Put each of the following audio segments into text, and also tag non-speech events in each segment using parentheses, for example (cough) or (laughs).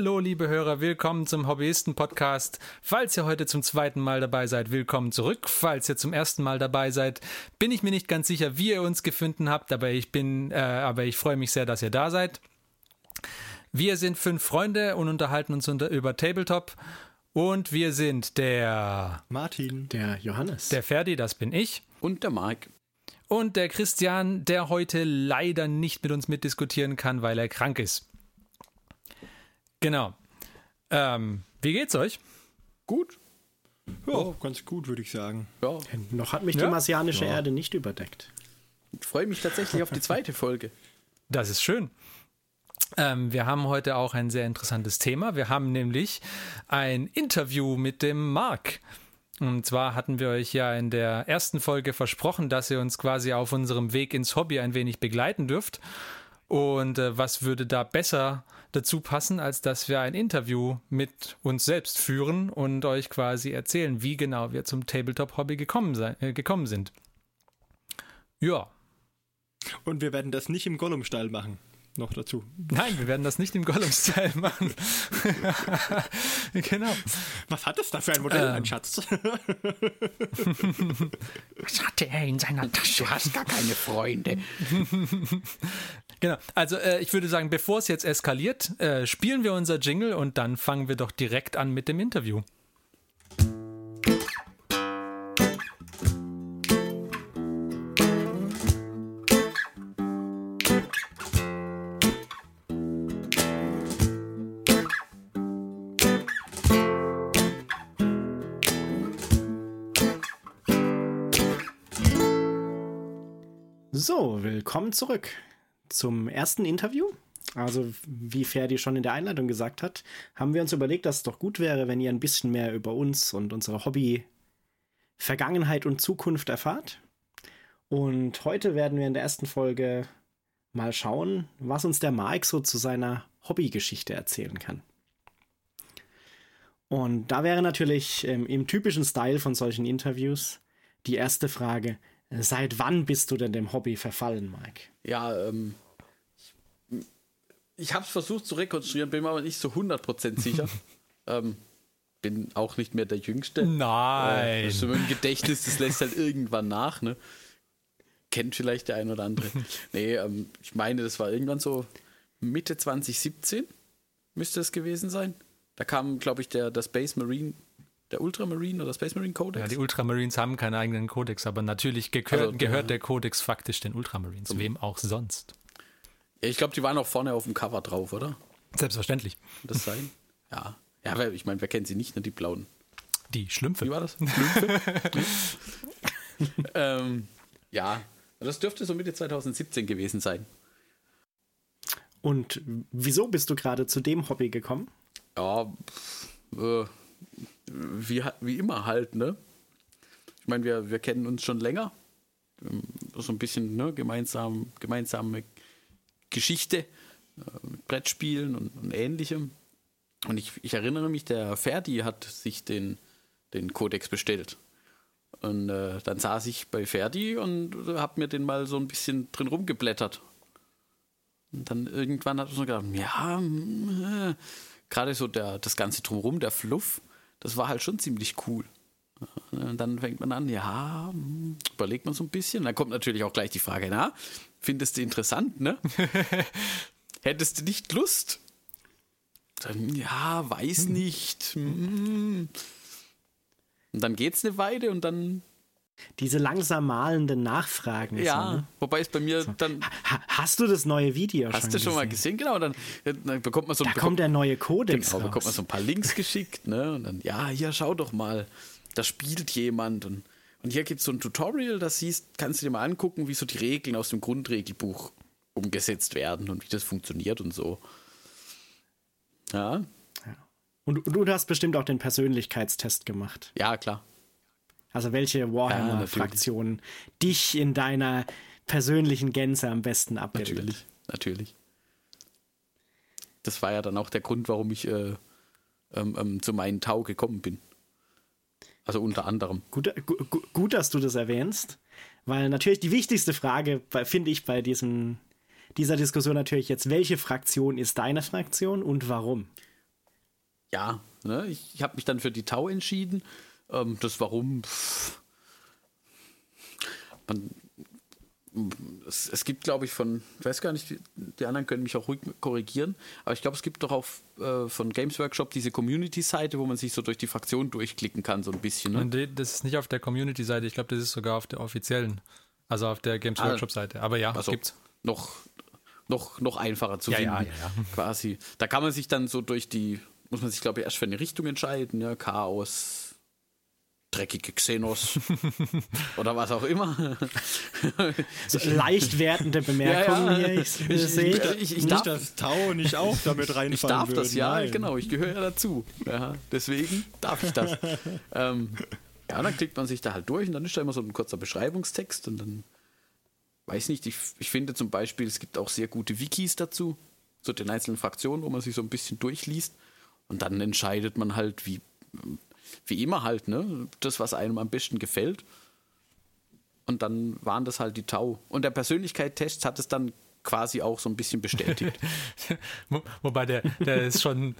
Hallo, liebe Hörer, willkommen zum Hobbyisten-Podcast. Falls ihr heute zum zweiten Mal dabei seid, willkommen zurück. Falls ihr zum ersten Mal dabei seid, bin ich mir nicht ganz sicher, wie ihr uns gefunden habt, aber ich bin, äh, aber ich freue mich sehr, dass ihr da seid. Wir sind fünf Freunde und unterhalten uns unter, über Tabletop. Und wir sind der Martin, der Johannes, der Ferdi, das bin ich. Und der Marc. Und der Christian, der heute leider nicht mit uns mitdiskutieren kann, weil er krank ist. Genau. Ähm, wie geht's euch? Gut. Ja, oh, ganz gut, würde ich sagen. Ja. Noch hat mich ja? die marsianische ja. Erde nicht überdeckt. Ich freue mich tatsächlich auf die zweite Folge. (laughs) Das ist schön. Ähm, wir haben heute auch ein sehr interessantes Thema. Wir haben nämlich ein Interview mit dem Marc. Und zwar hatten wir euch ja in der ersten Folge versprochen, dass ihr uns quasi auf unserem Weg ins Hobby ein wenig begleiten dürft. Und äh, was würde da besser dazu passen, als dass wir ein Interview mit uns selbst führen und euch quasi erzählen, wie genau wir zum Tabletop-Hobby gekommen, äh, gekommen sind. Ja. Und wir werden das nicht im Gollum-Stall machen noch dazu. Nein, wir werden das nicht im Gollum-Style machen. (laughs) genau. Was hat es da für ein Modell, ähm. mein Schatz? (laughs) Was hatte er in seiner Tasche? Du hast gar keine Freunde. (laughs) genau. Also äh, ich würde sagen, bevor es jetzt eskaliert, äh, spielen wir unser Jingle und dann fangen wir doch direkt an mit dem Interview. So, willkommen zurück zum ersten Interview. Also, wie Ferdi schon in der Einleitung gesagt hat, haben wir uns überlegt, dass es doch gut wäre, wenn ihr ein bisschen mehr über uns und unsere Hobby Vergangenheit und Zukunft erfahrt. Und heute werden wir in der ersten Folge mal schauen, was uns der Mike so zu seiner Hobbygeschichte erzählen kann. Und da wäre natürlich ähm, im typischen Style von solchen Interviews die erste Frage, Seit wann bist du denn dem Hobby verfallen, Mike? Ja, ähm, ich, ich habe es versucht zu rekonstruieren, bin mir aber nicht so 100% sicher. (laughs) ähm, bin auch nicht mehr der Jüngste. Nein. Äh, so ein Gedächtnis, das lässt halt irgendwann nach, ne? Kennt vielleicht der ein oder andere. (laughs) nee, ähm, ich meine, das war irgendwann so Mitte 2017 müsste es gewesen sein. Da kam, glaube ich, der, der Space Marine der Ultramarine oder Space Marine Codex? Ja, die Ultramarines haben keinen eigenen Codex, aber natürlich gehört, also, gehört ja. der Codex faktisch den Ultramarines, wem auch sonst. Ja, ich glaube, die waren auch vorne auf dem Cover drauf, oder? Selbstverständlich. das sein? Ja. Ja, ich meine, wer kennt sie nicht, ne? Die blauen. Die Schlümpfe. Wie war das? Schlümpfe? (laughs) ähm, ja, das dürfte so Mitte 2017 gewesen sein. Und wieso bist du gerade zu dem Hobby gekommen? Ja, äh, wie, wie immer halt, ne? Ich meine, wir, wir kennen uns schon länger. Ähm, so ein bisschen ne, gemeinsam, gemeinsame Geschichte äh, mit Brettspielen und, und ähnlichem. Und ich, ich, erinnere mich, der Ferdi hat sich den, den Codex bestellt. Und äh, dann saß ich bei Ferdi und habe mir den mal so ein bisschen drin rumgeblättert. Und dann irgendwann hat er so gedacht, ja, hm, äh, gerade so der, das Ganze drumherum, der Fluff, das war halt schon ziemlich cool. Und dann fängt man an, ja, hm, überlegt man so ein bisschen. Dann kommt natürlich auch gleich die Frage, na, findest du interessant, ne? (laughs) Hättest du nicht Lust? Dann, ja, weiß hm. nicht. Hm. Und dann geht's eine Weile und dann diese langsam malenden Nachfragen. Ja, so, ne? wobei es bei mir so. dann. Ha, hast du das neue Video hast schon Hast du schon mal gesehen? Genau, dann, dann bekommt man so. Da kommt der neue Kodex. Genau, bekommt man so ein paar Links geschickt, ne? Und dann, ja, hier schau doch mal, da spielt jemand und, und hier gibt es so ein Tutorial, das siehst, kannst du dir mal angucken, wie so die Regeln aus dem Grundregelbuch umgesetzt werden und wie das funktioniert und so. Ja. ja. Und, und du hast bestimmt auch den Persönlichkeitstest gemacht. Ja, klar. Also welche Warhammer-Fraktion ja, dich in deiner persönlichen Gänze am besten abbildet. Natürlich, natürlich. Das war ja dann auch der Grund, warum ich äh, ähm, ähm, zu meinen Tau gekommen bin. Also unter anderem. Gut, gut, gut, dass du das erwähnst, weil natürlich die wichtigste Frage, finde ich, bei diesem, dieser Diskussion natürlich jetzt, welche Fraktion ist deine Fraktion und warum? ja, ne, ich, ich habe mich dann für die Tau entschieden. Ähm, das Warum, pff, man, es, es, gibt, glaube ich, von, ich weiß gar nicht, die anderen können mich auch ruhig korrigieren, aber ich glaube, es gibt doch auch äh, von Games Workshop diese Community-Seite, wo man sich so durch die Fraktion durchklicken kann, so ein bisschen. Ne? Das ist nicht auf der Community-Seite, ich glaube, das ist sogar auf der offiziellen, also auf der Games ah, Workshop-Seite. Aber ja, also, gibt's. Noch, noch, noch einfacher zu ja, finden, ja, ja, quasi. Da kann man sich dann so durch die, muss man sich, glaube ich, erst für eine Richtung entscheiden, ja, Chaos, dreckige Xenos (laughs) oder was auch immer. So leicht wertende (laughs) Bemerkungen ja, ja. hier. Ich, ich, sehe. Ich, ich, darf das Tau nicht auch damit (laughs) reinfallen Ich darf würden. das, ja, Nein. genau. Ich gehöre ja dazu. Ja, deswegen darf ich das. ähm, ja, dann klickt man sich da halt durch und dann ist da immer so ein kurzer Beschreibungstext und dann weiß nicht, ich, ich finde zum Beispiel, es gibt auch sehr gute Wikis dazu, zu den einzelnen Fraktionen, wo man sich so ein bisschen durchliest und dann entscheidet man halt, wie wie immer halt, ne? Das, was einem am besten gefällt. Und dann waren das halt die Tau. Und der Persönlichkeitstest hat es dann quasi auch so ein bisschen bestätigt. (laughs) Wobei der, der ist schon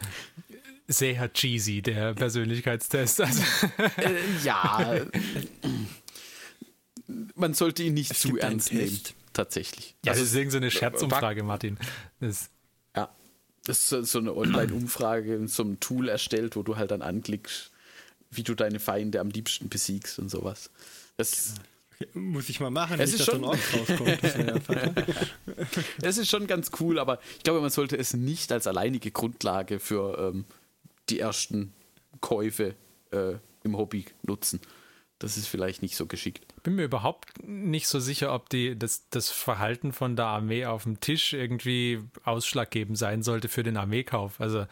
sehr cheesy, der Persönlichkeitstest. Also äh, ja. Man sollte ihn nicht es zu ernst nehmen. Tatsächlich. Ja, also, das ist irgendeine so Scherzumfrage, Martin. Das ja. Das ist so eine Online-Umfrage in so einem Tool erstellt, wo du halt dann anklickst, wie du deine Feinde am liebsten besiegst und sowas. Das okay, muss ich mal machen, es ist schon, rauskommt. (laughs) es ist schon ganz cool, aber ich glaube, man sollte es nicht als alleinige Grundlage für ähm, die ersten Käufe äh, im Hobby nutzen. Das ist vielleicht nicht so geschickt. Bin mir überhaupt nicht so sicher, ob die, das, das Verhalten von der Armee auf dem Tisch irgendwie ausschlaggebend sein sollte für den Armeekauf. Also,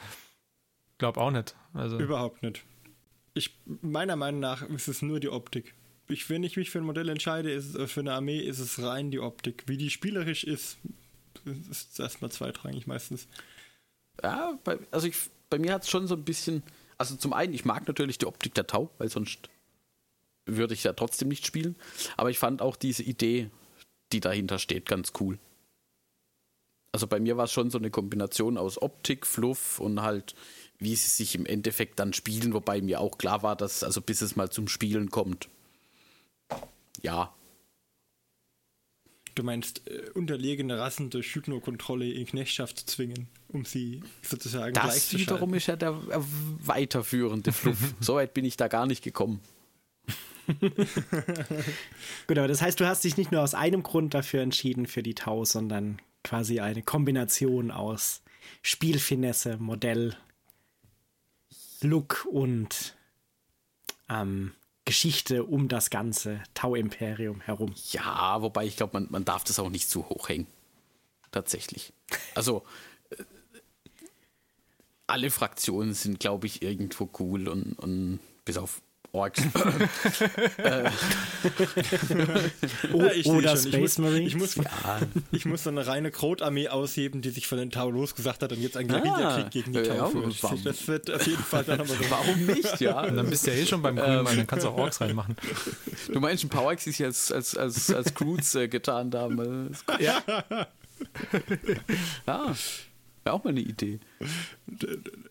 glaube auch nicht. Also. Überhaupt nicht ich, meiner Meinung nach ist es nur die Optik. Ich, wenn ich mich für ein Modell entscheide, ist äh, für eine Armee ist es rein die Optik. Wie die spielerisch ist, ist erstmal zweitrangig meistens. Ja, bei, also ich, bei mir hat es schon so ein bisschen. Also zum einen, ich mag natürlich die Optik der Tau, weil sonst würde ich ja trotzdem nicht spielen. Aber ich fand auch diese Idee, die dahinter steht, ganz cool. Also bei mir war es schon so eine Kombination aus Optik, Fluff und halt wie sie sich im Endeffekt dann spielen, wobei mir auch klar war, dass, also bis es mal zum Spielen kommt. Ja. Du meinst, äh, unterlegene Rassen durch Hypnokontrolle in Knechtschaft zu zwingen, um sie sozusagen das wiederum ist ja der weiterführende Fluff. (laughs) so weit bin ich da gar nicht gekommen. (laughs) Gut, aber das heißt, du hast dich nicht nur aus einem Grund dafür entschieden für die Tau, sondern quasi eine Kombination aus Spielfinesse, Modell Look und ähm, Geschichte um das ganze Tau-Imperium herum. Ja, wobei ich glaube, man, man darf das auch nicht zu hoch hängen. Tatsächlich. Also, äh, alle Fraktionen sind, glaube ich, irgendwo cool und, und bis auf Orks. (laughs) äh. oh, ja, oder Space ich muss, Marine. Ich muss, ja. ich muss so eine reine Krotarmee ausheben, die sich von den Tau losgesagt hat und jetzt einen Guerillakrieg ah, gegen die Tau ja, führt. Warum? Das wird auf jeden Fall dann aber so. (laughs) Warum nicht, ja? Und (laughs) dann bist du ja eh schon beim Grün, dann kannst du auch Orks reinmachen. Du meinst, ein Power sich als, als, als, als Croods äh, getan haben. Ja. ja. Wäre auch mal eine Idee.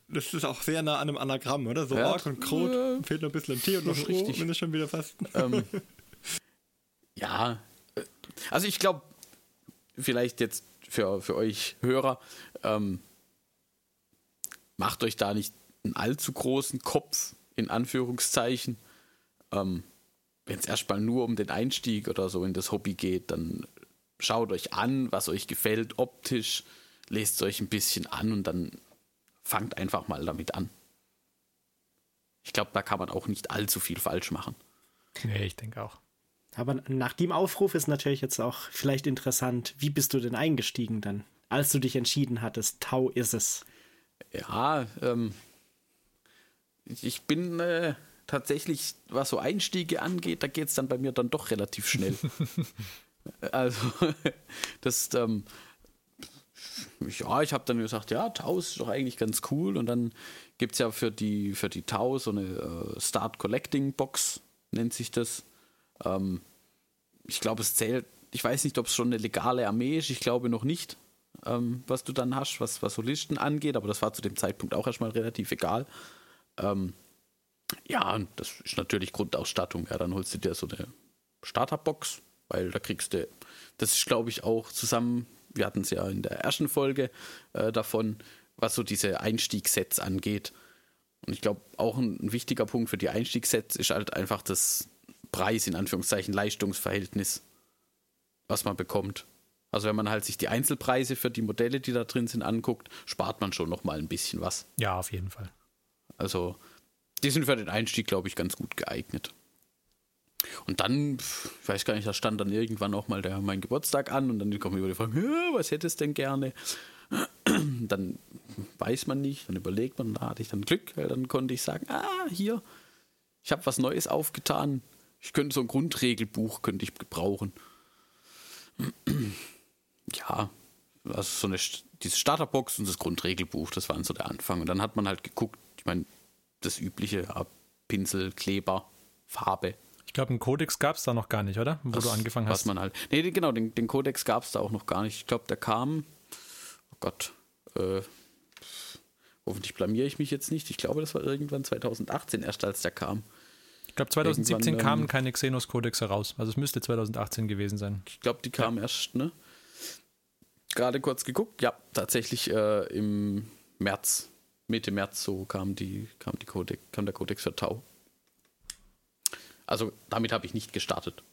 Das ist auch sehr nah an einem Anagramm, oder? So ja, Ork und Krot. Ja, fehlt noch ein bisschen ein T und noch ein richtig. wenn es schon wieder fast. Ähm, (laughs) ja. Also ich glaube, vielleicht jetzt für, für euch Hörer, ähm, macht euch da nicht einen allzu großen Kopf, in Anführungszeichen. Ähm, Wenn es erstmal nur um den Einstieg oder so in das Hobby geht, dann schaut euch an, was euch gefällt optisch lest es euch ein bisschen an und dann fangt einfach mal damit an. Ich glaube, da kann man auch nicht allzu viel falsch machen. Nee, ich denke auch. Aber nach dem Aufruf ist natürlich jetzt auch vielleicht interessant, wie bist du denn eingestiegen dann, als du dich entschieden hattest, Tau ist es? Ja, ähm, ich bin äh, tatsächlich, was so Einstiege angeht, da geht es dann bei mir dann doch relativ schnell. (laughs) also, (laughs) das, ähm, ja, ich habe dann gesagt, ja, Taus ist doch eigentlich ganz cool. Und dann gibt es ja für die, für die Tau so eine äh, Start Collecting Box, nennt sich das. Ähm, ich glaube, es zählt, ich weiß nicht, ob es schon eine legale Armee ist, ich glaube noch nicht. ähm, was du dann hast, was, was so angeht, aber das war zu dem Zeitpunkt auch erstmal relativ egal. Ähm, ja, und das ist natürlich Grundausstattung. Ja, dann holst du dir so eine Starterbox, weil da kriegst du, das ist glaube ich auch zusammen, wir hatten es ja in der ersten Folge äh, davon, was so diese Einstiegssets angeht. Und ich glaube, auch ein, ein, wichtiger Punkt für die Einstiegssets ist halt einfach das Preis, in Anführungszeichen, Leistungsverhältnis, was man bekommt. Also wenn man halt sich die Einzelpreise für die Modelle, die da drin sind, anguckt, spart man schon noch mal ein bisschen was. Ja, auf jeden Fall. Also die sind für den Einstieg, glaube ich, ganz gut geeignet. Und dann, ich weiß gar nicht, da stand dann irgendwann auch mal der, mein Geburtstag an und dann kommen über die Frage, was hättest du denn gerne? (clears throat) Dann weiß man nicht, dann überlegt man, da hatte ich dann Glück, weil dann konnte ich sagen, ah, hier, ich habe was Neues aufgetan. Ich könnte so ein Grundregelbuch könnte ich gebrauchen. (clears throat) ja, also so eine diese Starterbox und das Grundregelbuch, das waren so der Anfang. Und dann hat man halt geguckt, ich meine, das übliche, ja, Pinsel, Kleber, Farbe. Ich glaube, einen Codex gab es da noch gar nicht, oder? Wo das, du angefangen hast. Was man halt. Nee, genau, den, den Codex gab es da auch noch gar nicht. Ich glaube, der kam. Oh Gott. Äh, hoffentlich blamiere ich mich jetzt nicht. Ich glaube, das war irgendwann 2018 erst, als der kam. Ich glaube, 2017 irgendwann, kamen ähm, keine Xenos-Codex heraus. Also es müsste 2018 gewesen sein. Ich glaube, die kamen ja. erst, ne? Gerade kurz geguckt. Ja, tatsächlich äh, im März Mitte März so kam, die, kam, die Codex, kam der Codex für Tau. Also damit habe ich nicht gestartet.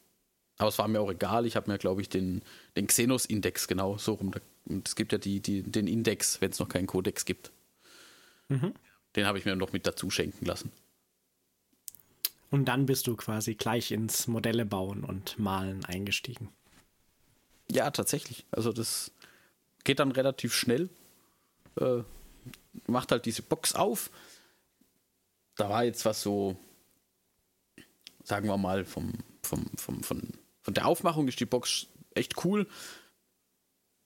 Aber es war mir auch egal. Ich habe mir, glaube ich, den, den Xenos-Index genau so rum. Und es gibt ja die, die, den Index, wenn es noch keinen Codex gibt. Mhm. Den habe ich mir noch mit dazu schenken lassen. Und dann bist du quasi gleich ins Modelle bauen und malen eingestiegen. Ja, tatsächlich. Also das geht dann relativ schnell. Äh, macht halt diese Box auf. Da war jetzt was so, sagen wir mal, vom, vom, vom, von, von der Aufmachung ist die Box echt cool.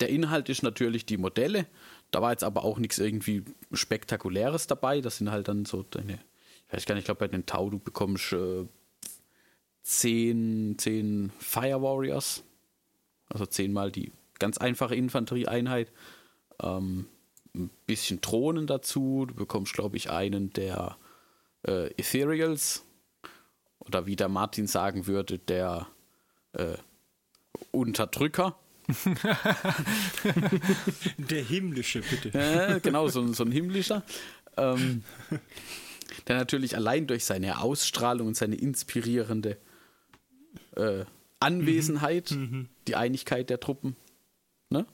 Der Inhalt ist natürlich die Modelle. Da war jetzt aber auch nichts irgendwie Spektakuläres dabei. Das sind halt dann so deine, ich weiß gar nicht, ich glaube bei den Tau, du bekommst äh, zehn, zehn Fire Warriors. Also zehnmal die ganz einfache Infanterieeinheit. Ähm, ein bisschen Thronen dazu. Du bekommst, glaube ich, einen der äh, Ethereals. Oder wie der Martin sagen würde, der äh, Unterdrücker. (laughs) der himmlische, bitte. Äh, genau, so, so ein himmlischer. Ähm, der natürlich allein durch seine Ausstrahlung und seine inspirierende äh, Anwesenheit mhm. mhm. die Einigkeit der Truppen ne?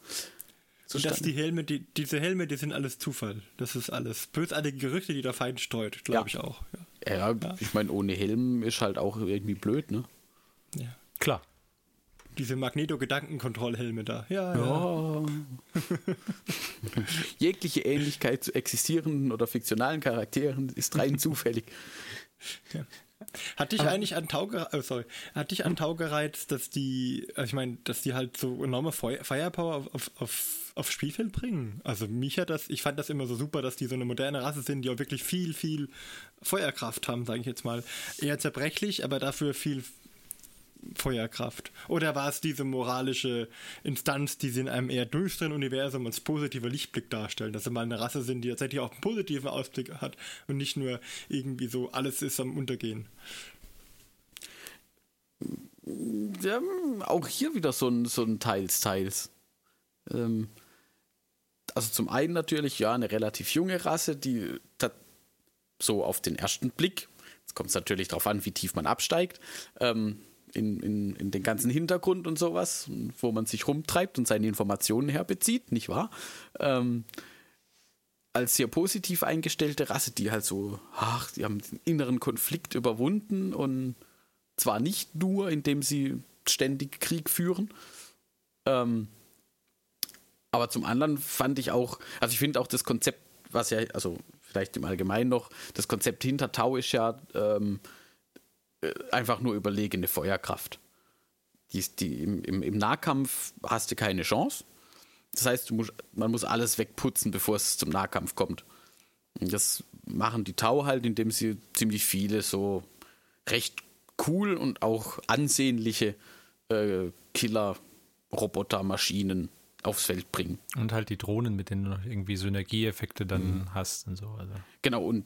Und dass die Helme, die, diese Helme, die sind alles Zufall. Das ist alles bösartige Gerüchte, die der Feind streut, glaube ja. ich auch. Ja, ja, ja. ich meine, ohne Helm ist halt auch irgendwie blöd, ne? Ja. Klar. Diese Magneto-Gedankenkontrollhelme da. Ja, ja. (laughs) Jegliche Ähnlichkeit zu existierenden oder fiktionalen Charakteren ist rein (laughs) zufällig. Ja. Hat dich Aber eigentlich an Tau, oh, sorry, hat dich an Tau gereizt, dass die, also ich meine, dass die halt so enorme Firepower auf, auf, auf Spielfeld bringen? Also mich hat das, ich fand das immer so super, dass die so eine moderne Rasse sind, die auch wirklich viel, viel Feuerkraft haben, sage ich jetzt mal. Eher zerbrechlich, aber dafür viel Feuerkraft? Oder war es diese moralische Instanz, die sie in einem eher düsteren Universum als positiver Lichtblick darstellen, dass sie mal eine Rasse sind, die tatsächlich auch einen positiven Ausblick hat und nicht nur irgendwie so, alles ist am Untergehen? Ja, auch hier wieder so ein, so ein Teils, Teils. Ähm, also zum einen natürlich, ja, eine relativ junge Rasse, die so auf den ersten Blick, jetzt kommt es natürlich darauf an, wie tief man absteigt, ähm, in, in, in den ganzen Hintergrund und sowas, wo man sich rumtreibt und seine Informationen herbezieht, nicht wahr? Ähm, als sehr positiv eingestellte Rasse, die halt so, ach, die haben den inneren Konflikt überwunden und zwar nicht nur, indem sie ständig Krieg führen, ähm, aber zum anderen fand ich auch, also ich finde auch das Konzept, was ja, also vielleicht im Allgemeinen noch, das Konzept hinter Tau ist ja, ähm, äh, einfach nur überlegene Feuerkraft. Die, die, im, im, Nahkampf hast du keine Chance. Das heißt, musst, man muss alles wegputzen, bevor es zum Nahkampf kommt. Und das machen die Tau halt, indem sie ziemlich viele so recht cool und auch ansehnliche äh, Killer-Roboter-Maschinen aufs Feld bringen. Und halt die Drohnen, mit denen du noch irgendwie Synergieeffekte dann Mhm. hast und so. Also. Genau, und,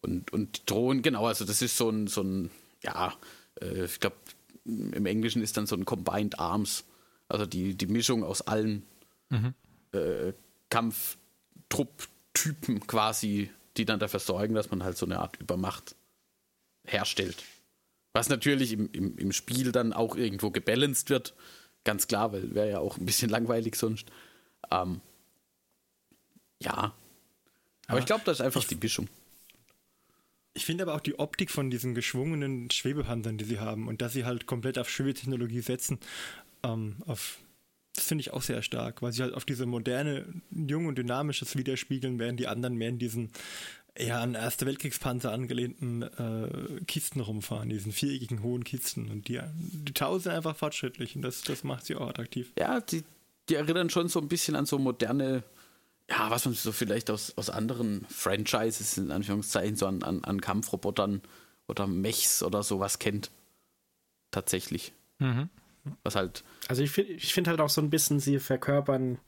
und, und die Drohnen, genau, also das ist so ein, so ein ja, äh, ich glaube, im Englischen ist dann so ein Combined Arms, also die, die Mischung aus allen äh, Kampftrupptypen quasi, die dann dafür sorgen, dass man halt so eine Art Übermacht herstellt. Was natürlich im, im, im Spiel dann auch irgendwo gebalanced wird, ganz klar, weil wäre ja auch ein bisschen (laughs) langweilig sonst. Ähm, ja. Aber ich glaube, das ist einfach die Mischung. Ich finde aber auch die Optik von diesen geschwungenen Schwebepanzern, die sie haben und dass sie halt komplett auf Schwebetechnologie setzen, ähm, auf, das finde ich auch sehr stark, weil sie halt auf diese moderne, jung und dynamisches widerspiegeln, während die anderen mehr in diesen eher an Erste Weltkriegspanzer angelehnten äh, Kisten rumfahren, diesen viereckigen hohen Kisten. Und die, die Tau sind einfach fortschrittlich und das, das macht sie auch attraktiv. Ja, die, die erinnern schon so ein bisschen an so moderne, ja, was man so vielleicht aus, aus anderen Franchises, in Anführungszeichen, so an, an, an Kampfrobotern oder Mechs oder sowas kennt. Tatsächlich. Mhm. Was halt, Also ich finde ich find halt auch so ein bisschen, sie verkörpern,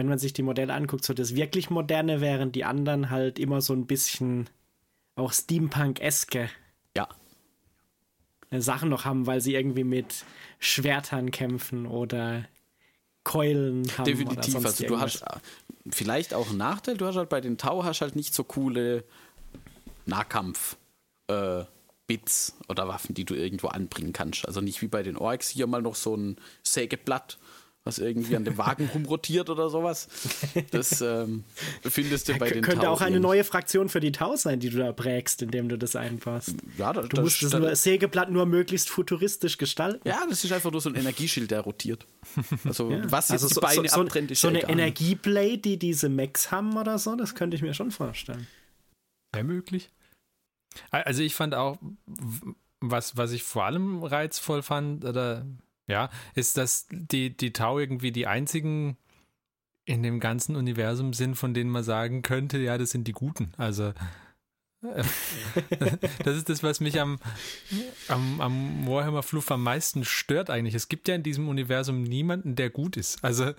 wenn man sich die Modelle anguckt, so das wirklich Moderne, während die anderen halt immer so ein bisschen auch Steampunk-eske ja, Sachen noch haben, weil sie irgendwie mit Schwertern kämpfen oder Keulen haben. oder definitiv. sonst Also du hast äh, vielleicht auch einen Nachteil, du hast halt bei den Tau hast halt nicht so coole Nahkampf äh, Bits oder Waffen, die du irgendwo anbringen kannst. Also nicht wie bei den Orks hier mal noch so ein Sägeblatt, was irgendwie an dem Wagen (laughs) rumrotiert oder sowas. Das ähm, findest du bei den Könnte Tau auch eine neue Fraktion für die Tau sein, die du da prägst, indem du das einbaust. Ja, da, Du das, musst das, da, nur, Sägeblatt nur möglichst futuristisch gestalten. ja, das ist einfach nur so ein Energieschild, der rotiert. Also (laughs) was jetzt Also die so, Beine so, so, abtrennt, ist so ja eine. Energieblade, die diese Mechs haben oder so, das könnte ich mir schon vorstellen. Wäre möglich. Also ich fand auch, was, was ich vor allem reizvoll fand, oder ja, ist, dass die, die Tau irgendwie die einzigen in dem ganzen Universum sind, von denen man sagen könnte, ja, das sind die Guten. Also äh, (laughs) das ist das, was mich am, am, am Warhammer Fluff am meisten stört eigentlich. Es gibt ja in diesem Universum niemanden, der gut ist. Also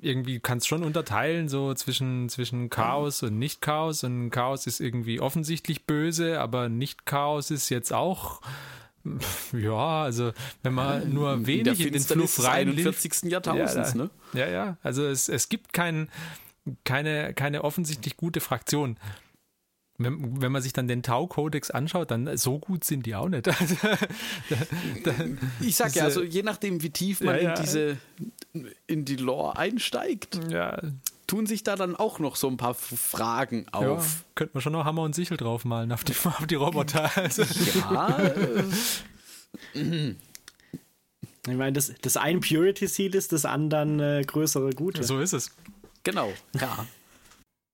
irgendwie kannst schon unterteilen, so zwischen, zwischen Chaos und Nicht-Chaos. Und Chaos ist irgendwie offensichtlich böse, aber Nicht-Chaos ist jetzt auch, ja, also wenn man nur in der Hm, wenig in den Finsternis Fluff des rein 41. Jahrtausends, Ja, ne? Ja, ja, also es, es gibt kein, keine, keine offensichtlich gute Fraktion. Wenn, wenn man sich dann den Tau-Kodex anschaut, dann so gut sind die auch nicht. (laughs) Ich sag ja, also je nachdem, wie tief man Ja, ja. in diese in die Lore einsteigt, ja, tun sich da dann auch noch so ein paar Fragen ja, auf. könnte man schon noch Hammer und Sichel draufmalen auf die, auf die Roboter. (laughs) Also, Ja, äh, Ich meine, das, das eine Purity Seal ist, das anderen äh, größere Gute. so ist es. genau, ja.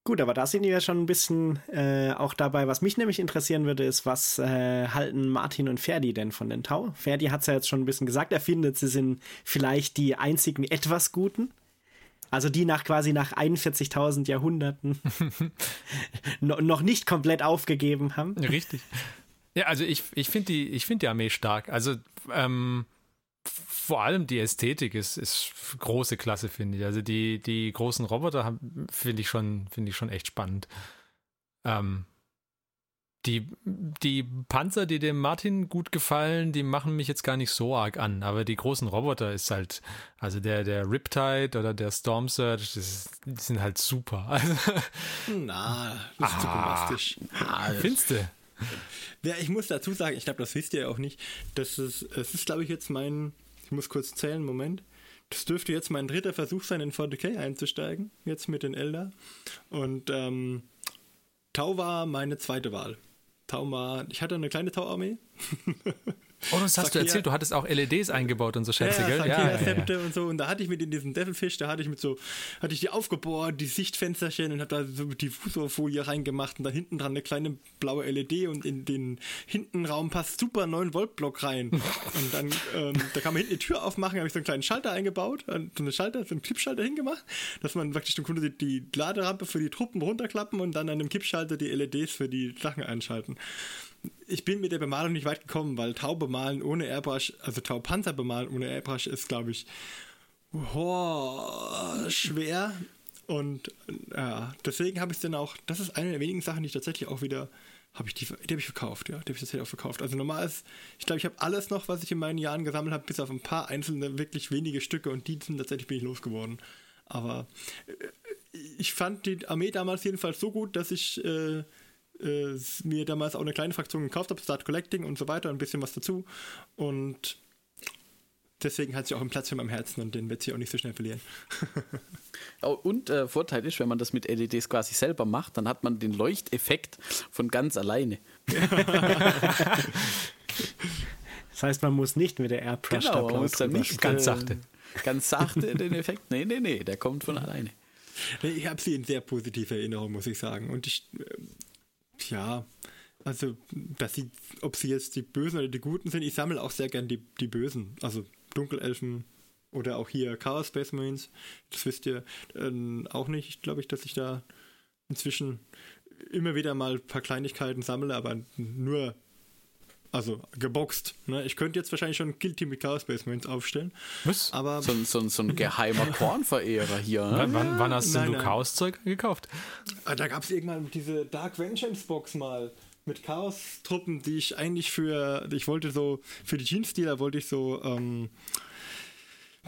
Gut, aber da sind wir ja schon ein bisschen äh, auch dabei. Was mich nämlich interessieren würde, ist, was äh, halten Martin und Ferdi denn von den Tau? Ferdi hat es ja jetzt schon ein bisschen gesagt, er findet, sie sind vielleicht die einzigen etwas Guten. Also die nach quasi nach 41.000 Jahrhunderten (laughs) no, noch nicht komplett aufgegeben haben. Richtig. Ja, also ich, ich finde die, ich find die Armee stark. Also ähm, vor allem die Ästhetik ist, ist große Klasse, finde ich. Also die, die großen Roboter finde ich, schon- finde ich schon echt spannend. Ähm, die, die Panzer, die dem Martin gut gefallen, die machen mich jetzt gar nicht so arg an. Aber die großen Roboter ist halt, also der, der Riptide oder der Storm Surge, das ist, die sind halt super. (laughs) Also, Na, das ist zu bombastisch. findest du? Ja, ich muss dazu sagen, ich glaube, das wisst ihr ja auch nicht, dass es, es ist, glaube ich, jetzt mein, ich muss kurz zählen, Moment. Das dürfte jetzt mein dritter Versuch sein, in 40k einzusteigen, jetzt mit den Elder. Und ähm, Tau war meine zweite Wahl. Tau war, ich hatte eine kleine Tau-Armee. (laughs) Oh, das hast du Sakia- erzählt, du hattest auch LEDs eingebaut und so Schätze, ja, gell? ja, Septe und so. Und da hatte ich mit in diesem Devilfish, da hatte ich mit so, hatte ich die aufgebohrt, die Sichtfensterchen und habe da so die Fußfolie reingemacht und da hinten dran eine kleine blaue LED und in den Hintenraum passt super 9 Volt Block rein. und dann, ähm, da kann man hinten die Tür aufmachen, habe ich so einen kleinen Schalter eingebaut, äh, so einen Schalter, so einen Kippschalter hingemacht, dass man praktisch dem Kunde die, die Laderampe für die Truppen runterklappen und dann an dem Kippschalter die LEDs für die Sachen einschalten ich bin mit der Bemalung nicht weit gekommen, weil Tau bemalen ohne Airbrush, also Tau Panzer bemalen ohne Airbrush ist, glaube ich, Oh, schwer. Und ja, deswegen habe ich es dann auch, das ist eine der wenigen Sachen, die ich tatsächlich auch wieder, habe ich die, die habe ich verkauft, ja, die habe ich tatsächlich auch verkauft. Also normal ist, ich glaube, ich habe alles noch, was ich in meinen Jahren gesammelt habe, bis auf ein paar einzelne, wirklich wenige Stücke und die sind tatsächlich bin ich losgeworden. Aber äh, ich fand die Armee damals jedenfalls so gut, dass ich äh, äh, mir damals auch eine kleine Fraktion gekauft habe, Start Collecting und so weiter, ein bisschen was dazu. Und deswegen hat sie auch einen Platz für meinem Herzen und den wird sie auch nicht so schnell verlieren. (laughs) Oh, und äh, Vorteil ist, wenn man das mit LEDs quasi selber macht, dann hat man den Leuchteffekt von ganz alleine. (laughs) Das heißt, man muss nicht mit der Airbrush Genau, da man muss dann nicht Ganz äh, sachte. Ganz sachte den Effekt. Nee, nee, nee, der kommt von alleine. Ich habe sie in sehr positive Erinnerung, muss ich sagen. Und ich, äh, ja, also, dass sie, ob sie jetzt die Bösen oder die Guten sind, ich sammle auch sehr gern die, die Bösen. Also Dunkelelfen oder auch hier Chaos Space Marines. Das wisst ihr ähm, auch nicht. Ich glaube ich, dass ich da inzwischen immer wieder mal ein paar Kleinigkeiten sammle, aber nur, also geboxt. Ne? Ich könnte jetzt wahrscheinlich schon ein Killteam mit Chaos Marines aufstellen, Was? aber So, ein- so, so ein geheimer (laughs) Kornverehrer hier. Ne? Wann, wann, wann hast denn Nein, du. Chaos-Zeug gekauft? Ah, Da gab es irgendwann diese Dark Vengeance Box mal mit Chaos-Truppen, die ich eigentlich für, ich wollte so, für die Jeans-Dealer wollte ich so ähm,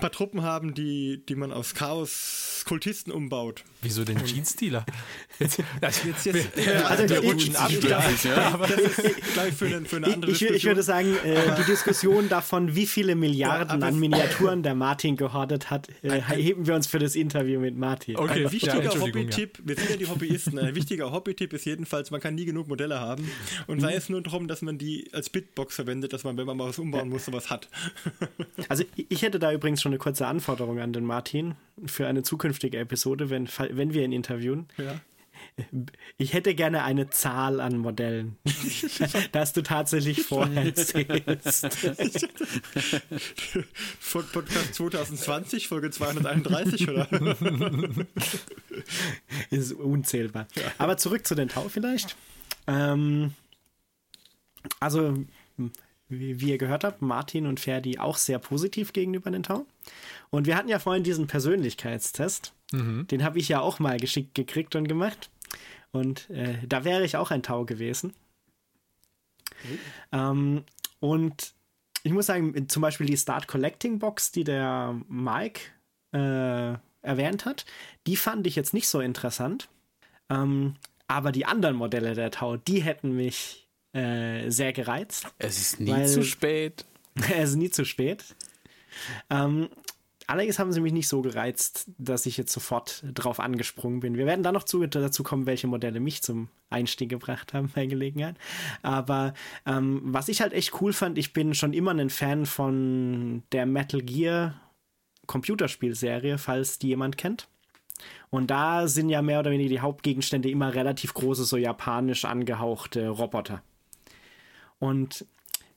paar Truppen haben, die, die man aus Chaos-Kultisten umbaut. Wieso den Jeans-Dealer? (laughs) Jetzt, jetzt, Jetzt, jetzt, Also wir ich- rutschen ab. ich glaube, das ist gleich für eine, für eine andere Ich, ich, ich würde sagen, äh, die Diskussion davon, wie viele Milliarden aber an Miniaturen der Martin gehortet hat, äh, heben wir uns für das Interview mit Martin. Okay. Ein Ja, wichtiger Entschuldigung, Hobby-Tipp, wir sind ja die Hobbyisten, ein wichtiger Hobby-Tipp ist jedenfalls, man kann nie genug Modelle haben und sei es nur darum, dass man die als Bitbox verwendet, dass man, wenn man mal was umbauen muss, sowas hat. Also ich ich hätte da übrigens schon eine kurze Anforderung an den Martin für eine zukünftige Episode, wenn, wenn wir ihn interviewen. Ja. Ich hätte gerne eine Zahl an Modellen, (laughs) dass du tatsächlich vorher zählst. Von Podcast 2020, Folge 231, oder? (laughs) ist unzählbar. Aber zurück zu den Tau vielleicht. Ähm, also, wie, wie ihr gehört habt, Martin und Ferdi auch sehr positiv gegenüber den Tau. Und wir hatten ja vorhin diesen Persönlichkeitstest. Den habe ich ja auch mal geschickt gekriegt und gemacht. Und äh, da wäre ich auch ein Tau gewesen. Ähm, und ich muss sagen, zum Beispiel die Start Collecting Box, die der Mike äh, erwähnt hat, die fand ich jetzt nicht so interessant. Ähm, aber die anderen Modelle der Tau, die hätten mich äh, sehr gereizt. Es ist nie Weil- zu spät. (laughs) es ist nie zu spät. Ähm, allerdings haben sie mich nicht so gereizt, dass ich jetzt sofort drauf angesprungen bin. Wir werden dann noch zu, dazu kommen, welche Modelle mich zum Einstieg gebracht haben bei Gelegenheit. Aber ähm, was ich halt echt cool fand, ich bin schon immer ein Fan von der Metal Gear Computerspielserie, falls die jemand kennt. Und da sind ja mehr oder weniger die Hauptgegenstände immer relativ große, so japanisch angehauchte Roboter. Und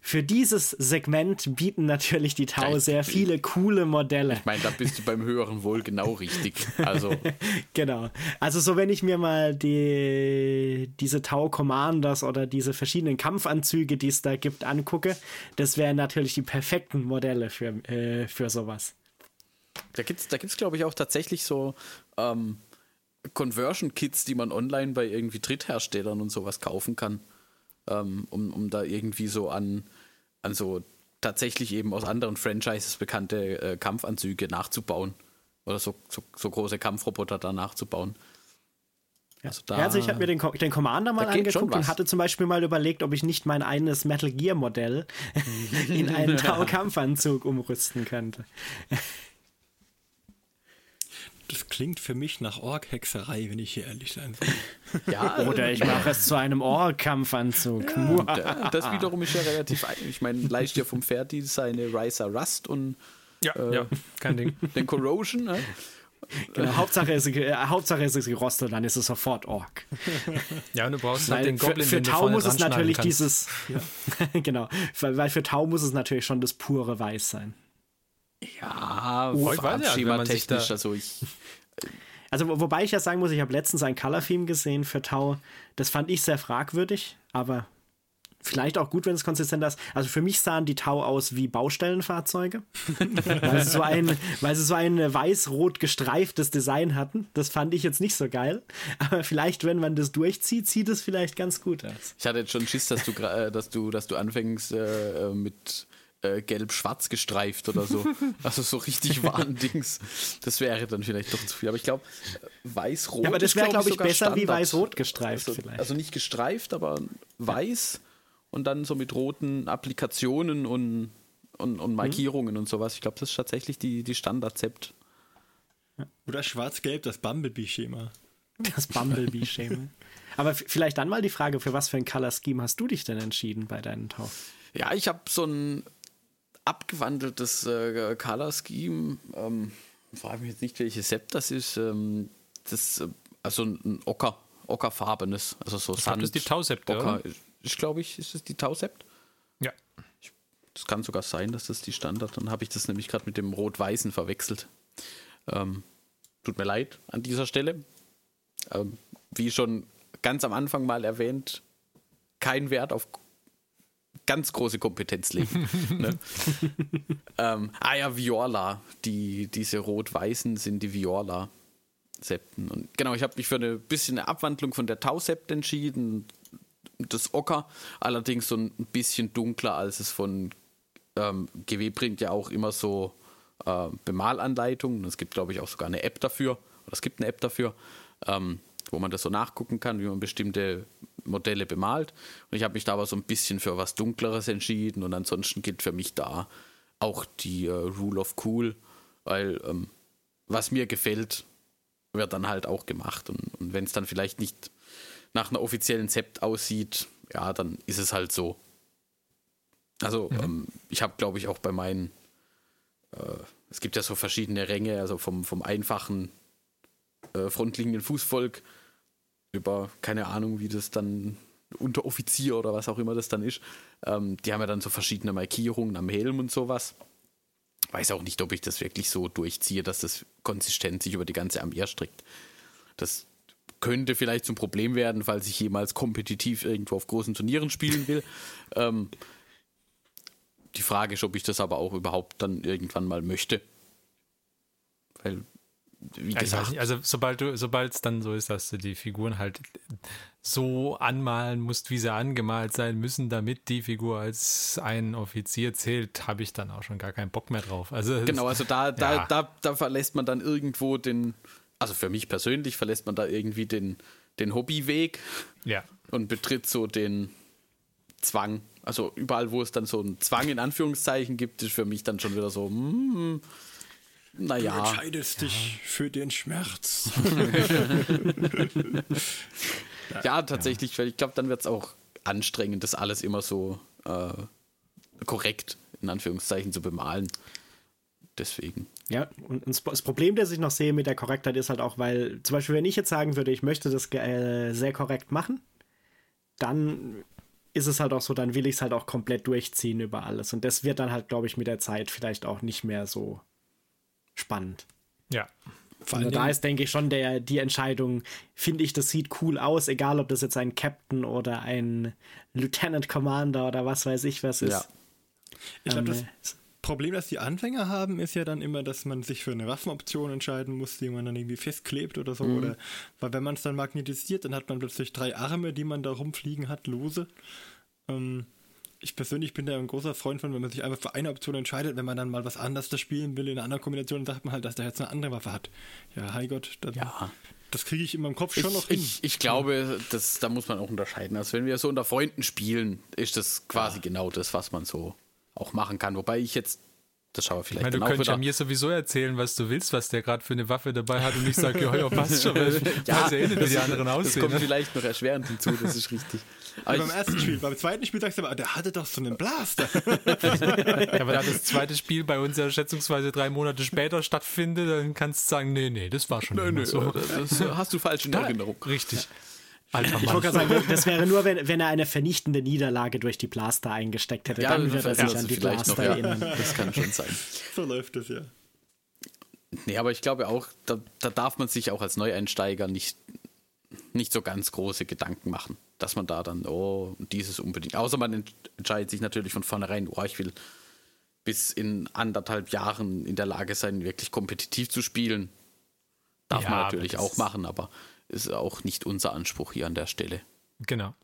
für dieses Segment bieten natürlich die Tau sehr viele coole Modelle. Ich meine, da bist du beim höheren Wohl genau richtig. Also, (laughs) Genau. Also so wenn ich mir mal die, diese Tau Commanders oder diese verschiedenen Kampfanzüge, die es da gibt, angucke, das wären natürlich die perfekten Modelle für, äh, für sowas. da gibt es, da gibt's, glaube ich, auch tatsächlich so ähm, Conversion-Kits, die man online bei irgendwie Drittherstellern und sowas kaufen kann, ähm, um, um da irgendwie so an, an so tatsächlich eben aus anderen Franchises bekannte äh, Kampfanzüge nachzubauen. Oder so, so, so große Kampfroboter da nachzubauen. Also, da, Ja, also ich habe mir den, den Commander mal angeguckt und hatte zum Beispiel mal überlegt, ob ich nicht mein eigenes Metal Gear Modell (laughs) in einen (laughs) Tau Kampfanzug umrüsten könnte. Das klingt für mich nach Ork-Hexerei, wenn ich hier ehrlich sein soll. (laughs) ja, (laughs) Oder ich mache es zu einem Ohr-Kampfanzug. da- das wiederum ist ja relativ. Ich meine, leicht ja vom Ferdi seine Riser Rust und Ja, ja, kein Ding. (laughs) den Corrosion. Ne? Genau, Hauptsache es, ist, äh, Hauptsache es ist gerostet, dann ist es sofort Ork. Ja, und du brauchst halt Weil den für, Goblin, für du Tau muss es natürlich kannst. dieses, genau, weil, weil für Tau muss es natürlich schon das pure Weiß sein. Ja, Oh, ich weiß ja, wenn man sich da- Also ich, Also wo- wobei ich ja sagen muss, ich habe letztens ein Color Theme gesehen für Tau. Das fand ich sehr fragwürdig, aber Vielleicht auch gut, wenn es konsistent ist. Also für mich sahen die Tau aus wie Baustellenfahrzeuge, (laughs) weil, sie so ein, weil sie so ein weiß-rot gestreiftes Design hatten. Das fand ich jetzt nicht so geil. Aber vielleicht, wenn man das durchzieht, sieht es vielleicht ganz gut aus. Ich hatte jetzt schon Schiss, dass du, dass du, dass du anfängst äh, mit äh, gelb-schwarz gestreift oder so. (laughs) Also so richtig Warndings. Das wäre dann vielleicht doch zu viel. Aber ich glaube, weiß-rot. Ja, aber das wäre, glaube ich, besser Standard. wie weiß-rot gestreift also, vielleicht. Also nicht gestreift, aber weiß und dann so mit roten Applikationen und, und, und Markierungen mhm. und sowas. Ich glaube, das ist tatsächlich die, die Standard-Zept. Oder schwarz-gelb, das Bumblebee-Schema. Das Bumblebee-Schema. (laughs) Aber vielleicht dann mal die Frage, für was für ein Color Scheme hast du dich denn entschieden bei deinen Tau? Ja, ich habe so ein abgewandeltes äh, Color Scheme. Ähm, frage mich jetzt nicht, welches Sept das ist. Ähm, das äh, also ein Ocker, ockerfarbenes, also so ich Sand. Glaub, das ist die Tausepte, Ocker. Ich glaube, ich, ist es die Tausept? Ja. Ich, das kann sogar sein, dass das die Standard. Dann habe ich das nämlich gerade mit dem Rot-Weißen verwechselt. Ähm, tut mir leid an dieser Stelle. Ähm, wie schon ganz am Anfang mal erwähnt, kein Wert auf ganz große Kompetenz legen. (laughs) ne? ähm, ah ja, Viola. Die, diese rot-weißen sind die Viola. Septen. Und genau, ich habe mich für eine bisschen eine Abwandlung von der Tau-Sept entschieden. Das Ocker, allerdings so ein bisschen dunkler, als es von ähm, GW bringt ja auch immer so äh, Bemalanleitungen. Es gibt, glaube ich, auch sogar eine App dafür. Oder es gibt eine App dafür, ähm, wo man das so nachgucken kann, wie man bestimmte Modelle bemalt. Und ich habe mich da aber so ein bisschen für was Dunkleres entschieden und ansonsten gilt für mich da auch die äh, Rule of Cool, weil ähm, was mir gefällt, wird dann halt auch gemacht. Und, und wenn es dann vielleicht nicht nach einer offiziellen Zept aussieht, ja, dann ist es halt so. Also mhm. ähm, ich habe, glaube ich, auch bei meinen, äh, es gibt ja so verschiedene Ränge, also vom, vom einfachen äh, Frontlinienfußvolk über, keine Ahnung, wie das dann Unteroffizier oder was auch immer das dann ist. Ähm, die haben ja dann so verschiedene Markierungen am Helm und sowas. Weiß auch nicht, ob ich das wirklich so durchziehe, dass das konsistent sich über die ganze Armee erstreckt. Das könnte vielleicht zum Problem werden, falls ich jemals kompetitiv irgendwo auf großen Turnieren spielen will. (laughs) ähm, die Frage ist, ob ich das aber auch überhaupt dann irgendwann mal möchte. Weil wie gesagt. Nicht, also sobald du, sobald es dann so ist, dass du die Figuren halt so anmalen musst, wie sie angemalt sein müssen, damit die Figur als ein Offizier zählt, habe ich dann auch schon gar keinen Bock mehr drauf. Also genau, also da, da, ja. da, da verlässt man dann irgendwo den, also für mich persönlich verlässt man da irgendwie den, den Hobbyweg ja. und betritt so den Zwang. Also überall, wo es dann so einen Zwang in Anführungszeichen gibt, ist für mich dann schon wieder so, mm, naja. Du entscheidest ja. dich für den Schmerz. (laughs) ja, tatsächlich, weil ich glaube, dann wird es auch anstrengend, das alles immer so äh, korrekt, in Anführungszeichen, zu bemalen. Deswegen. Ja, und das Problem, das ich noch sehe mit der Korrektheit, ist halt auch, weil, zum Beispiel, wenn ich jetzt sagen würde, ich möchte das äh, sehr korrekt machen, dann ist es halt auch so, dann will ich es halt auch komplett durchziehen über alles. Und das wird dann halt, glaube ich, mit der Zeit vielleicht auch nicht mehr so spannend. Ja. Also da ist, denke ich, schon der, die Entscheidung, finde ich, das sieht cool aus, egal ob das jetzt ein Captain oder ein Lieutenant Commander oder was weiß ich was ist. Ja. Ich glaube, ähm, das Problem, das die Anfänger haben, ist ja dann immer, dass man sich für eine Waffenoption entscheiden muss, die man dann irgendwie festklebt oder so. Mhm. Oder weil wenn man es dann magnetisiert, dann hat man plötzlich drei Arme, die man da rumfliegen hat, lose. Ähm, ich persönlich bin da ein großer Freund von, wenn man sich einfach für eine Option entscheidet, wenn man dann mal was anderes spielen will in einer anderen Kombination, sagt man halt, dass der jetzt eine andere Waffe hat. Ja, hi Gott, das, ja. das kriege ich in meinem Kopf schon ich, noch hin. Ich, ich glaube, das, da muss man auch unterscheiden. Also wenn wir so unter Freunden spielen, ist das quasi ja. genau das, was man so auch machen kann. Wobei ich jetzt das schauen wir vielleicht ich meine, Du könntest ja mir sowieso erzählen, was du willst, was der gerade für eine Waffe dabei hat und ich sage, ja, ja, passt schon, weil (laughs) ja, ja ähnlich, wie die anderen aussehen. Das kommt ne? vielleicht noch erschwerend hinzu, das ist richtig. Aber beim ersten Spiel, (clears throat) beim zweiten Spiel sagst du aber, der hatte doch so einen Blaster. ja, aber da das zweite Spiel bei uns ja schätzungsweise drei Monate später stattfindet, dann kannst du sagen, nee, nee, das war schon nee, nee, so. Das hast du falsch in da, Erinnerung. Richtig. Ich wollte gerade sagen, das wäre nur, wenn, wenn er eine vernichtende Niederlage durch die Blaster eingesteckt hätte. Ja, dann würde er sich an die Blaster noch, ja. erinnern. Das kann schon sein. So läuft es ja. Nee, aber ich glaube auch, da, da darf man sich auch als Neueinsteiger nicht, nicht so ganz große Gedanken machen. dass man da dann, oh, dieses unbedingt. Außer man entscheidet sich natürlich von vornherein, oh, ich will bis in anderthalb Jahren in der Lage sein, wirklich kompetitiv zu spielen. Darf Ja, man natürlich auch machen, aber ist auch nicht unser Anspruch hier an der Stelle. Genau.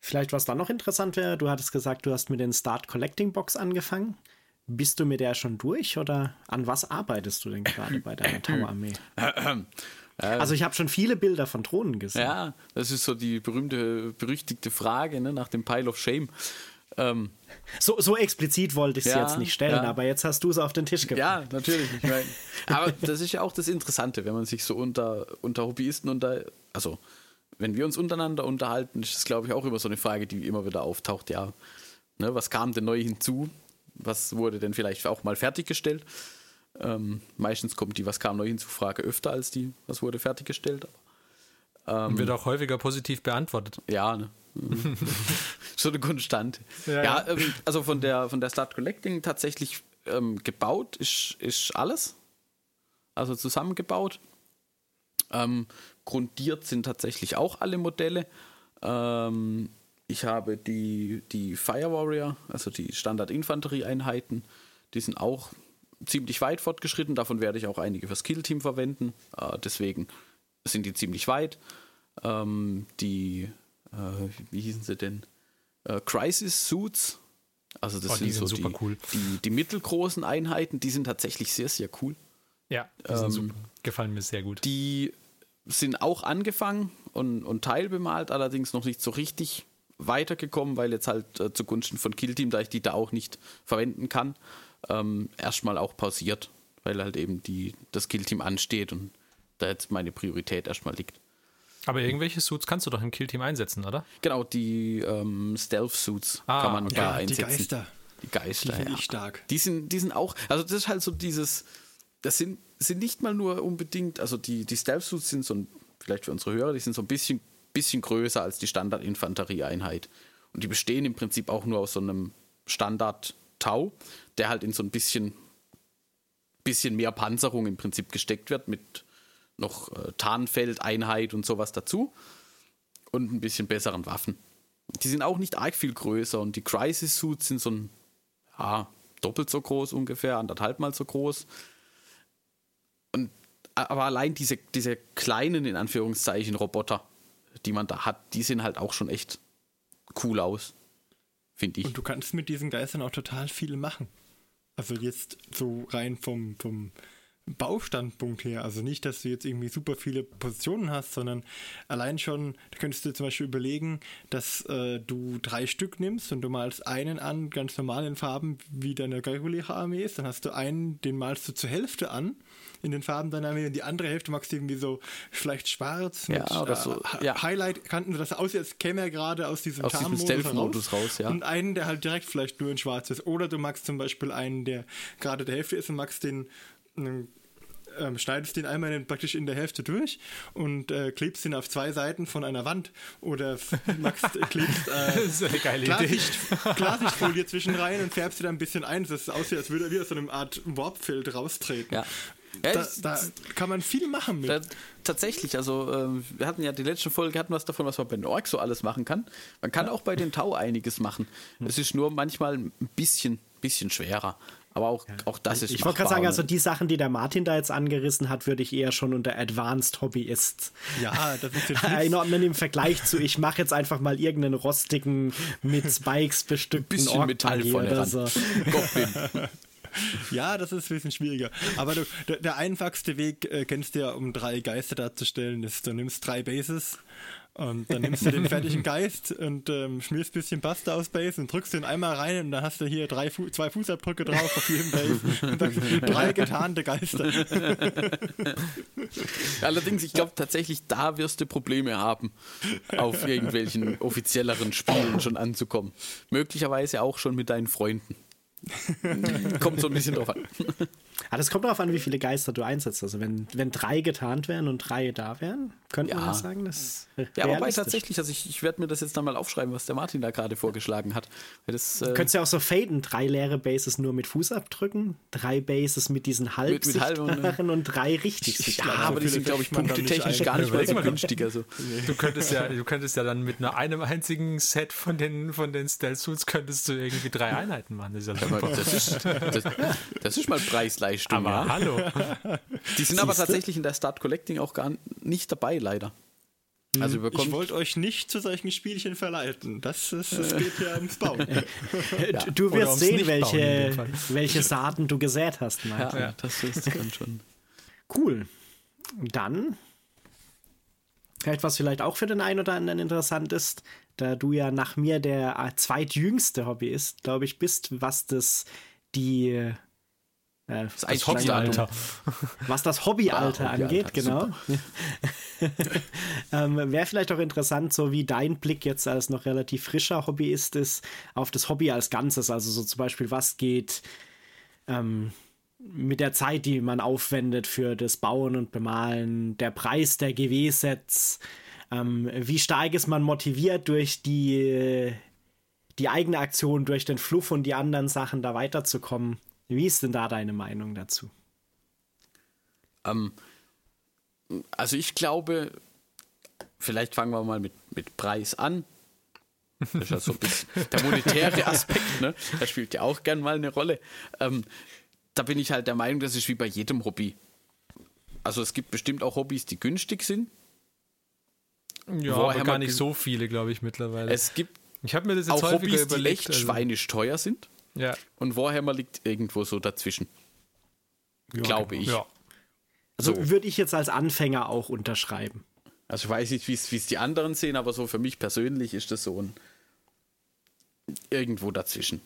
Vielleicht, was dann noch interessant wäre, du hattest gesagt, du hast mit den Start Collecting Box angefangen. Bist du mit der schon durch oder an was arbeitest du denn gerade bei deiner (clears throat) Tau-Armee? Also ich habe schon viele Bilder von Drohnen gesehen. Ja, das ist so die berühmte, berüchtigte Frage ne, nach dem Pile of Shame. Ähm, So, so explizit wollte ich es Ja, jetzt nicht stellen, ja. aber jetzt hast du es auf den Tisch gebracht. Ja, natürlich. Ich mein, (laughs) aber das ist ja auch das Interessante, wenn man sich so unter, unter Hobbyisten unter, also wenn wir uns untereinander unterhalten, ist das glaube ich auch immer so eine Frage, die immer wieder auftaucht. Ja, ne, was kam denn neu hinzu? Was wurde denn vielleicht auch mal fertiggestellt? Ähm, meistens kommt die Was kam neu hinzu Frage öfter als die Was wurde fertiggestellt. Ähm, Und wird auch häufiger positiv beantwortet. Ja, ne? (laughs) so eine Konstante. Ja, Ja, ja. ähm, also von der, von der Start Collecting tatsächlich ähm, gebaut ist, ist alles. Also zusammengebaut. Ähm, grundiert sind tatsächlich auch alle Modelle. Ähm, ich habe die, die Fire Warrior, also die Standard-Infanterieeinheiten, die sind auch ziemlich weit fortgeschritten. Davon werde ich auch einige fürs Kill-Team verwenden. Äh, deswegen sind die ziemlich weit. Ähm, die, äh, wie hießen sie denn? Äh, Crisis Suits. Also das Oh, die sind so sind super die, cool. die, die mittelgroßen Einheiten, die sind tatsächlich sehr, sehr cool. Ja, die sind Ähm, super. Gefallen mir sehr gut. Die sind auch angefangen und, und teilbemalt, allerdings noch nicht so richtig weitergekommen, weil jetzt halt äh, zugunsten von Killteam, da ich die da auch nicht verwenden kann, ähm, erstmal auch pausiert, weil halt eben die, das Killteam ansteht und da jetzt meine Priorität erstmal liegt. Aber irgendwelche Suits kannst du doch im Killteam einsetzen, oder? Genau, die ähm, Stealth-Suits Ah, kann man okay. da Ja, die einsetzen. Geister. Die Die Geister, finde ja. ich stark. Die sind, die sind auch, also das ist halt so dieses, das sind, sind nicht mal nur unbedingt, also die, die Stealth-Suits sind so ein, vielleicht für unsere Hörer, die sind so ein bisschen, bisschen größer als die Standard-Infanterieeinheit. Und die bestehen im Prinzip auch nur aus so einem Standard-Tau, der halt in so ein bisschen, bisschen mehr Panzerung im Prinzip gesteckt wird, mit noch äh, Tarnfeldeinheit und sowas dazu. Und ein bisschen besseren Waffen. Die sind auch nicht arg viel größer und die Crisis-Suits sind so ein ja, doppelt so groß ungefähr, anderthalb Mal so groß. Und, aber allein diese, diese kleinen, in Anführungszeichen, Roboter, die man da hat, die sehen halt auch schon echt cool aus. Finde ich. Und du kannst mit diesen Geistern auch total viel machen. Also jetzt so rein vom, vom Baustandpunkt her. Also nicht, dass du jetzt irgendwie super viele Positionen hast, sondern allein schon, da könntest du zum Beispiel überlegen, dass äh, du drei Stück nimmst und du malst einen an, ganz normal in Farben, wie deine reguläre Armee ist. Dann hast du einen, den malst du zur Hälfte an in den Farben deiner Armee und die andere Hälfte magst du irgendwie so vielleicht schwarz Ja, mit oder so, äh, ja. Highlight-Kanten, dass aussieht, als käme er gerade aus diesem Aus diesem Tarnmodus Stealth-Modus raus, ja. Und einen, der halt direkt vielleicht nur in schwarz ist. Oder du magst zum Beispiel einen, der gerade der Hälfte ist und magst den, ähm, ähm, schneidest den einmal in, praktisch in der Hälfte durch und äh, klebst ihn auf zwei Seiten von einer Wand. Oder (laughs) äh, klebst äh. Klarsicht, Klarsichtfolie (laughs) zwischen rein und färbst sie da ein bisschen ein, dass es aussieht, als würde er wie aus so einem Art Warpfeld raustreten. ja. Ja, Da, da kann man viel machen mit. Da, tatsächlich, also ähm, wir hatten ja die letzte Folge hatten was davon, was man bei den Orks so alles machen kann. Man kann auch bei den Tau einiges machen. Es ist nur manchmal ein bisschen, bisschen schwerer. Aber auch, auch das ist Ich wollte gerade sagen, also die Sachen, die der Martin da jetzt angerissen hat, würde ich eher schon unter Advanced Hobbyists ja, das ist jetzt (laughs) einordnen im Vergleich zu, ich mache jetzt einfach mal irgendeinen rostigen, mit Spikes bestückten bisschen Metall vorne oder so. Goblin. (laughs) Ja, das ist ein bisschen schwieriger. Aber du, der, der einfachste Weg, äh, kennst du ja, um drei Geister darzustellen, ist, du nimmst drei Bases und dann nimmst du den fertigen Geist und ähm, schmierst ein bisschen Pasta aus Base und drückst den einmal rein und dann hast du hier drei Fu zwei Fußabdrücke drauf auf jedem Base und sagst, (laughs) drei getarnte Geister. (laughs) Allerdings, ich glaube tatsächlich, da wirst du Probleme haben, auf irgendwelchen offizielleren Spielen schon anzukommen. Möglicherweise auch schon mit deinen Freunden. Kommt so ein bisschen drauf an. Aber das kommt darauf an, wie viele Geister du einsetzt. Also wenn, wenn drei getarnt wären und drei da wären, könnte man Ja. das sagen, das ist Ja, wobei tatsächlich, also ich, ich werde mir das jetzt dann mal aufschreiben, was der Martin da gerade vorgeschlagen hat. Das, äh, Du könntest ja auch so faden, drei leere Bases nur mit Fußabdrücken, drei Bases mit diesen halb Mit- mit halb (laughs) und- drei richtig ja, sichtbaren. aber die sind, glaube ich, man punktetechnisch gar nicht mal so günstig. Also. Du könntest ja, du könntest ja dann mit nur einem einzigen Set von den, von den Stealth-Suits könntest du irgendwie drei Einheiten machen. Das ist ja das, ist, das, das ist mal Preis-Leistung. Aber ja. hallo. (laughs) Die sind aber tatsächlich in der Start Collecting auch gar nicht dabei, leider. Also wir Ich wollte euch nicht zu solchen Spielchen verleiten. Das, ist, das geht ja ums Bauen. (laughs) Du Oder wirst sehen, welche, welche Saaten du gesät hast, Martin. ja, das ist dann schon. Cool. Dann etwas vielleicht auch für den einen oder anderen interessant ist, da du ja nach mir der äh, zweitjüngste Hobbyist, glaube ich, bist, was das die äh, Das Das Hobbyalter. was das Hobbyalter Ah, Hobbyalter, angeht, genau. (laughs) ähm, Wäre vielleicht auch interessant, so wie dein Blick jetzt als noch relativ frischer Hobbyist ist, auf das Hobby als Ganzes. Also so zum Beispiel, was geht ähm, mit der Zeit, die man aufwendet für das Bauen und Bemalen, der Preis der GW-Sets, ähm, wie stark ist man motiviert durch die, die eigene Aktion, durch den Fluff und die anderen Sachen da weiterzukommen. Wie ist denn da deine Meinung dazu? Ähm, also ich glaube, vielleicht fangen wir mal mit, mit Preis an. Das ist ja so ein bisschen (laughs) der monetäre Aspekt, ne? Der spielt ja auch gern mal eine Rolle. Ähm, da bin ich halt der Meinung, das ist wie bei jedem Hobby. Also es gibt bestimmt auch Hobbys, die günstig sind. Ja, Woher aber gar nicht so viele, glaube ich, mittlerweile. Es gibt ich habe mir das jetzt auch Hobbys, die überlegt. echt also- schweinisch teuer sind. Ja, Und Warhammer liegt irgendwo so dazwischen. glaube ich. ja. Also So. würde ich jetzt als Anfänger auch unterschreiben. Also ich weiß nicht, wie es die anderen sehen, aber so für mich persönlich ist das so ein irgendwo dazwischen.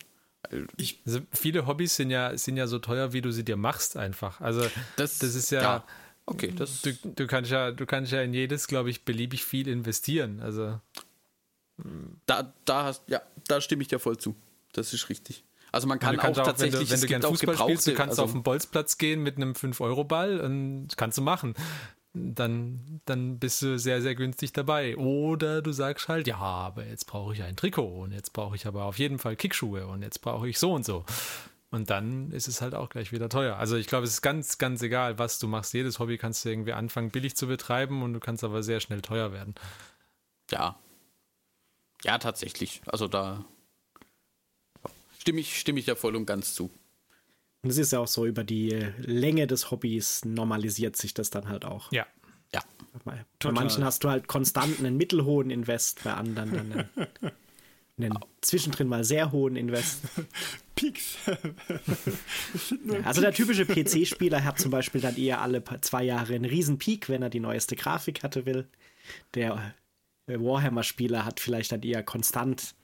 Also viele Hobbys sind ja, sind ja so teuer, wie du sie dir machst einfach. Also Das, das ist ja, okay, das du, du kannst ja, du kannst ja in jedes, glaube ich, beliebig viel investieren. Also da, da hast, ja, da stimme ich dir voll zu. Das ist richtig. Also man kann auch auch, wenn tatsächlich, du, wenn du Fußball spielst, du kannst also, auf den Bolzplatz gehen mit einem 5-Euro-Ball und das kannst du machen. Dann, dann bist du sehr, sehr günstig dabei. Oder du sagst halt, ja, aber jetzt brauche ich ein Trikot und jetzt brauche ich aber auf jeden Fall Kickschuhe und jetzt brauche ich so und so. Und dann ist es halt auch gleich wieder teuer. Also ich glaube, es ist ganz, ganz egal, was du machst. Jedes Hobby kannst du irgendwie anfangen, billig zu betreiben und du kannst aber sehr schnell teuer werden. ja. Ja, tatsächlich. Also da stimme ich, stimme ich dir voll und ganz zu. Und es ist ja auch so, über die äh, Länge des Hobbys normalisiert sich das dann halt auch. Ja. Ja. Bei, Total. manchen hast du halt konstant einen mittelhohen Invest, bei anderen dann einen, einen zwischendrin mal sehr hohen Invest. (laughs) Peaks. Also der typische PC-Spieler hat zum Beispiel dann eher alle zwei Jahre einen riesen Peak, wenn er die neueste Grafik hatte will. Der äh, Warhammer-Spieler hat vielleicht dann eher konstant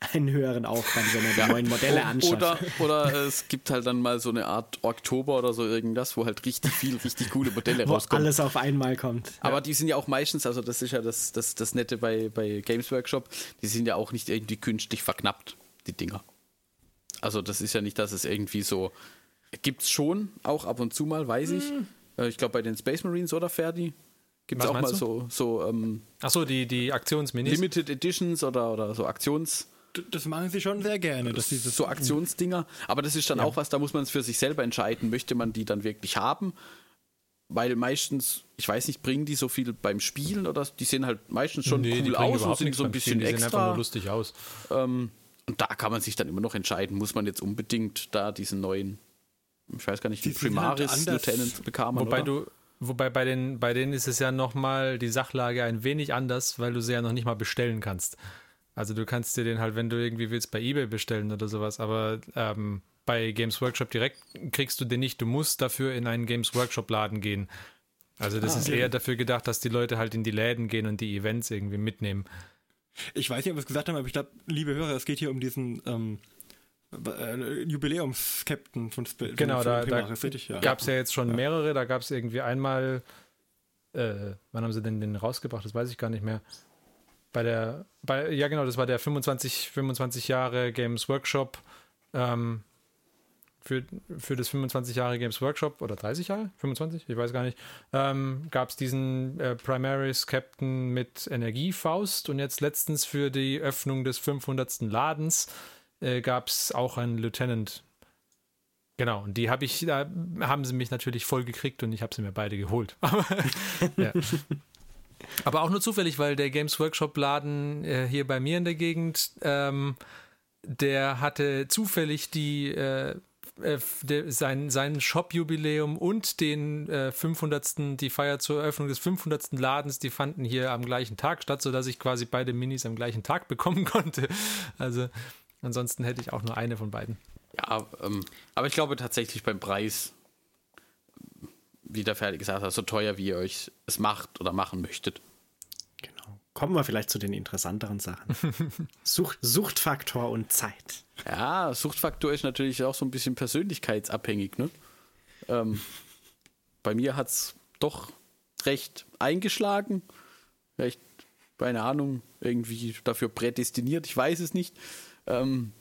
einen höheren Aufwand, wenn er die neuen Modelle anschaut. Oder, oder es gibt halt dann mal so eine Art Oktober oder so irgendwas, wo halt richtig viel, richtig coole Modelle (laughs) wo rauskommen. alles auf einmal kommt. Aber die sind ja auch meistens, also das ist ja das, das, das Nette bei, bei Games Workshop, die sind ja auch nicht irgendwie künstlich verknappt, die Dinger. Also das ist ja nicht, dass es irgendwie so, gibt's schon, auch ab und zu mal, weiß ich. Äh, Ich glaube bei den Space Marines oder Ferdi gibt es auch mal meinst so, so ähm, Achso, die, die Aktionsminis. Limited Editions oder, oder so Aktions, Das machen sie schon sehr gerne. Dass dieses so Aktionsdinger. Aber das ist dann auch was, da muss man es für sich selber entscheiden, möchte man die dann wirklich haben? Weil meistens, ich weiß nicht, bringen die so viel beim Spielen oder die sehen halt meistens schon Nee, cool aus und sind so ein bisschen Spielen, Die sehen einfach extra. nur lustig aus. Ähm, und da kann man sich dann immer noch entscheiden, muss man jetzt unbedingt da diesen neuen, ich weiß gar nicht, Die halt Primaris anders. Lieutenant bekamen. Wobei oder? du, wobei bei den, bei denen ist es ja nochmal die Sachlage ein wenig anders, weil du sie ja noch nicht mal bestellen kannst. Also du kannst dir den halt, wenn du irgendwie willst, bei Ebay bestellen oder sowas, aber ähm, bei Games Workshop direkt kriegst du den nicht. Du musst dafür in einen Games Workshop Laden gehen. Also das ist eher dafür gedacht, dass die Leute halt in die Läden gehen und die Events irgendwie mitnehmen. Ich weiß nicht, ob wir es gesagt haben, aber ich glaube, liebe Hörer, es geht hier um diesen ähm, äh, Jubiläums-Captain von Sp Genau, von da, da? Ja. gab es ja jetzt schon mehrere. Da gab es irgendwie einmal, äh, wann haben sie denn den rausgebracht? Das weiß ich gar nicht mehr. Bei der, bei, ja genau, das war der 25, 25 Jahre Games Workshop, ähm, für, für das 25 Jahre Games Workshop oder 30 Jahre, 25, ich weiß gar nicht, ähm, gab es diesen äh, Primaris Captain mit Energiefaust und jetzt letztens für die Öffnung des 500. Ladens äh, gab es auch einen Lieutenant. Genau, und die habe ich, da haben sie mich natürlich voll gekriegt und ich habe sie mir beide geholt. (laughs) ja. Aber auch nur zufällig, weil der Games Workshop Laden äh, hier bei mir in der Gegend, ähm, der hatte zufällig die äh, äh, der, sein, sein Shop-Jubiläum und den äh, 500. die Feier zur Eröffnung des 500. Ladens, die fanden hier am gleichen Tag statt, sodass ich quasi beide Minis am gleichen Tag (laughs) bekommen konnte. Also ansonsten hätte ich auch nur eine von beiden. Ja, ähm, aber ich glaube tatsächlich beim Preis, wie der Fertig gesagt hat, so teuer wie ihr euch es macht oder machen möchtet. Genau. Kommen wir vielleicht zu den interessanteren Sachen. (laughs) Sucht, Suchtfaktor und Zeit. Ja, Suchtfaktor ist natürlich auch so ein bisschen persönlichkeitsabhängig. Ne? Ähm, bei mir hat es doch recht eingeschlagen. Vielleicht, keine Ahnung, irgendwie dafür prädestiniert, ich weiß es nicht. Ähm,